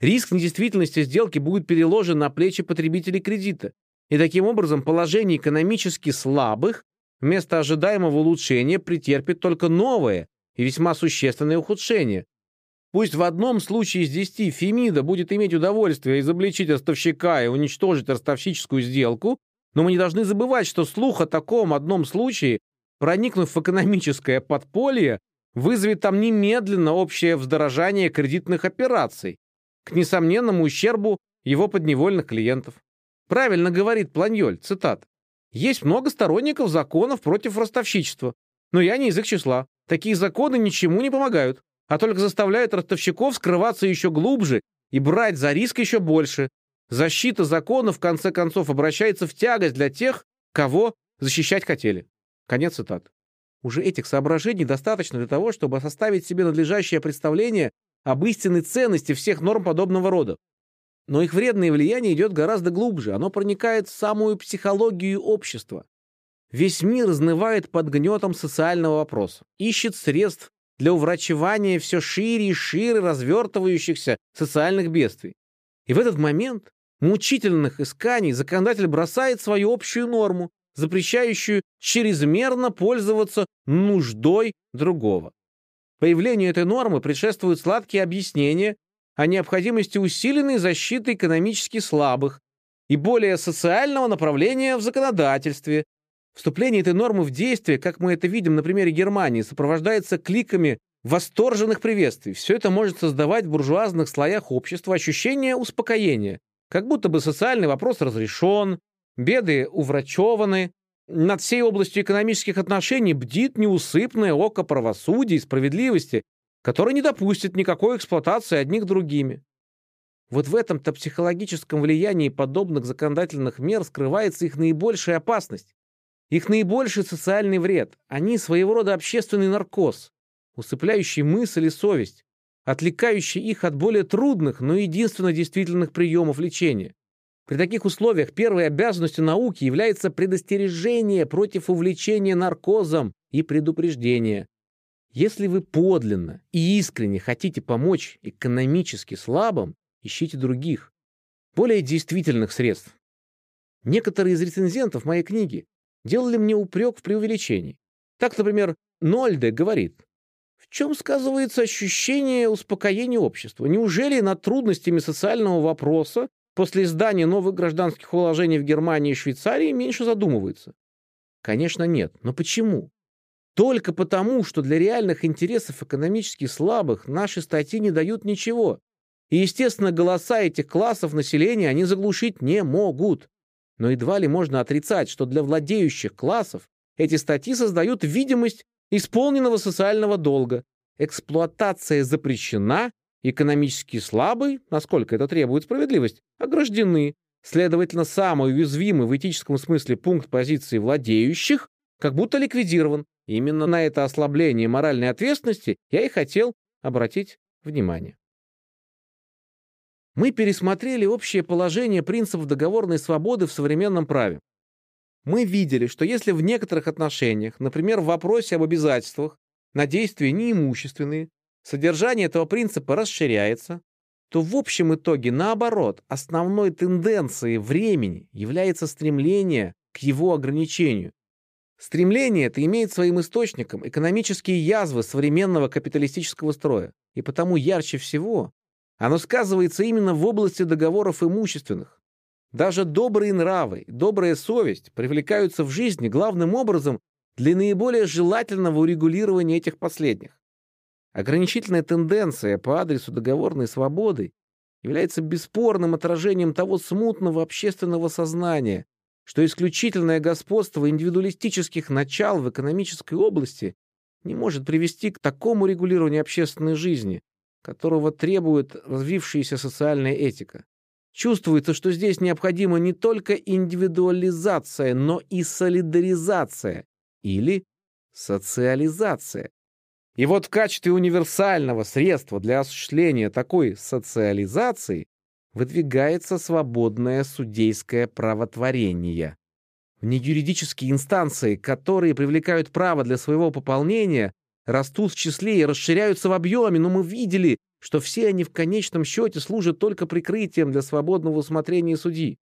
Риск недействительности сделки будет переложен на плечи потребителей кредита, и таким образом положение экономически слабых вместо ожидаемого улучшения претерпит только новое и весьма существенное ухудшение. Пусть в одном случае из десяти Фемида будет иметь удовольствие изобличить ростовщика и уничтожить ростовщическую сделку, но мы не должны забывать, что слух о таком одном случае, проникнув в экономическое подполье, вызовет там немедленно общее вздорожание кредитных операций к несомненному ущербу его подневольных клиентов. Правильно говорит Планьоль, цитат. «Есть много сторонников законов против ростовщичества, но я не из их числа. Такие законы ничему не помогают, а только заставляют ростовщиков скрываться еще глубже и брать за риск еще больше, Защита закона, в конце концов, обращается в тягость для тех, кого защищать хотели. Конец цитат. Уже этих соображений достаточно для того, чтобы составить себе надлежащее представление об истинной ценности всех норм подобного рода. Но их вредное влияние идет гораздо глубже, оно проникает в самую психологию общества. Весь мир изнывает под гнетом социального вопроса, ищет средств для уврачевания все шире и шире развертывающихся социальных бедствий. И в этот момент мучительных исканий законодатель бросает свою общую норму, запрещающую чрезмерно пользоваться нуждой другого. Появлению этой нормы предшествуют сладкие объяснения о необходимости усиленной защиты экономически слабых и более социального направления в законодательстве. Вступление этой нормы в действие, как мы это видим на примере Германии, сопровождается кликами восторженных приветствий. Все это может создавать в буржуазных слоях общества ощущение успокоения, как будто бы социальный вопрос разрешен, беды уврачеваны, над всей областью экономических отношений бдит неусыпное око правосудия и справедливости, которое не допустит никакой эксплуатации одних другими. Вот в этом-то психологическом влиянии подобных законодательных мер скрывается их наибольшая опасность, их наибольший социальный вред. Они своего рода общественный наркоз, усыпляющий мысль и совесть, отвлекающий их от более трудных, но единственно действительных приемов лечения. При таких условиях первой обязанностью науки является предостережение против увлечения наркозом и предупреждение. Если вы подлинно и искренне хотите помочь экономически слабым, ищите других, более действительных средств. Некоторые из рецензентов моей книги делали мне упрек в преувеличении. Так, например, Нольде говорит, чем сказывается ощущение успокоения общества? Неужели над трудностями социального вопроса после издания новых гражданских уложений в Германии и Швейцарии меньше задумывается? Конечно, нет. Но почему? Только потому, что для реальных интересов экономически слабых наши статьи не дают ничего. И, естественно, голоса этих классов населения они заглушить не могут. Но едва ли можно отрицать, что для владеющих классов эти статьи создают видимость исполненного социального долга. Эксплуатация запрещена, экономически слабый, насколько это требует справедливость, ограждены. Следовательно, самый уязвимый в этическом смысле пункт позиции владеющих как будто ликвидирован. Именно на это ослабление моральной ответственности я и хотел обратить внимание. Мы пересмотрели общее положение принципов договорной свободы в современном праве мы видели, что если в некоторых отношениях, например, в вопросе об обязательствах, на действия неимущественные, содержание этого принципа расширяется, то в общем итоге, наоборот, основной тенденцией времени является стремление к его ограничению. Стремление это имеет своим источником экономические язвы современного капиталистического строя, и потому ярче всего оно сказывается именно в области договоров имущественных. Даже добрые нравы, добрая совесть привлекаются в жизни главным образом для наиболее желательного урегулирования этих последних. Ограничительная тенденция по адресу договорной свободы является бесспорным отражением того смутного общественного сознания, что исключительное господство индивидуалистических начал в экономической области не может привести к такому регулированию общественной жизни, которого требует развившаяся социальная этика. Чувствуется, что здесь необходима не только индивидуализация, но и солидаризация или социализация. И вот в качестве универсального средства для осуществления такой социализации выдвигается свободное судейское правотворение. Внеюридические инстанции, которые привлекают право для своего пополнения, растут в числе и расширяются в объеме, но мы видели, что все они в конечном счете служат только прикрытием для свободного усмотрения судьи.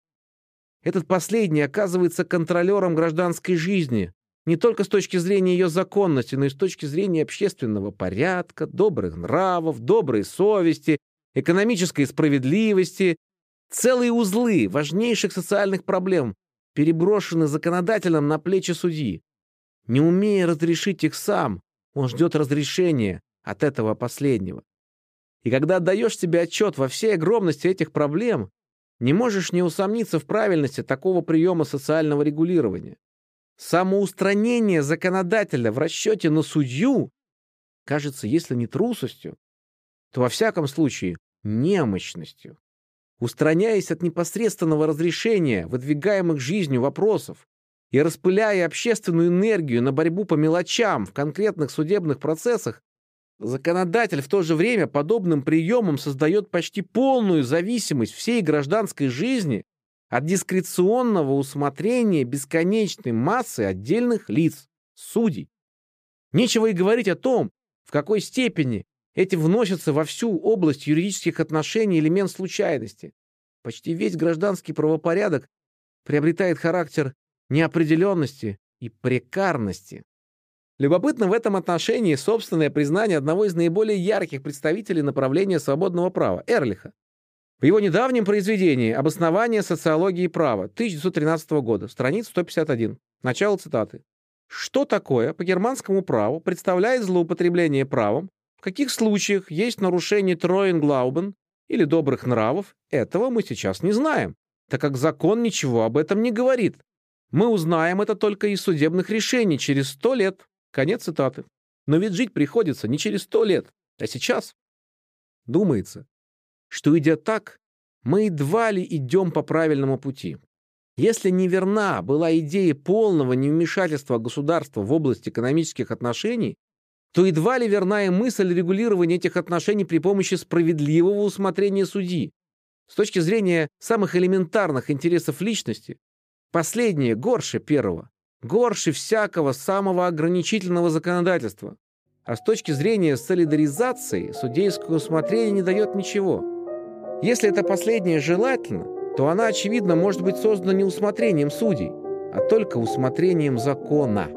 Этот последний оказывается контролером гражданской жизни, не только с точки зрения ее законности, но и с точки зрения общественного порядка, добрых нравов, доброй совести, экономической справедливости. Целые узлы важнейших социальных проблем переброшены законодателем на плечи судьи. Не умея разрешить их сам, он ждет разрешения от этого последнего. И когда отдаешь себе отчет во всей огромности этих проблем, не можешь не усомниться в правильности такого приема социального регулирования. Самоустранение законодателя в расчете на судью кажется, если не трусостью, то во всяком случае немощностью. Устраняясь от непосредственного разрешения выдвигаемых жизнью вопросов и распыляя общественную энергию на борьбу по мелочам в конкретных судебных процессах, законодатель в то же время подобным приемом создает почти полную зависимость всей гражданской жизни от дискреционного усмотрения бесконечной массы отдельных лиц, судей. Нечего и говорить о том, в какой степени этим вносится во всю область юридических отношений элемент случайности. Почти весь гражданский правопорядок приобретает характер неопределенности и прекарности. Любопытно в этом отношении собственное признание одного из наиболее ярких представителей направления свободного права – Эрлиха. В его недавнем произведении «Обоснование социологии права» 1913 года, страница 151, начало цитаты. Что такое по германскому праву представляет злоупотребление правом, в каких случаях есть нарушение Троенглаубен или добрых нравов, этого мы сейчас не знаем, так как закон ничего об этом не говорит. Мы узнаем это только из судебных решений через сто лет. Конец цитаты. Но ведь жить приходится не через сто лет, а сейчас. Думается, что, идя так, мы едва ли идем по правильному пути. Если неверна была идея полного невмешательства государства в область экономических отношений, то едва ли верна и мысль регулирования этих отношений при помощи справедливого усмотрения судьи. С точки зрения самых элементарных интересов личности, последнее горше первого, горше всякого самого ограничительного законодательства. А с точки зрения солидаризации судейское усмотрение не дает ничего. Если это последнее желательно, то она, очевидно, может быть создана не усмотрением судей, а только усмотрением закона.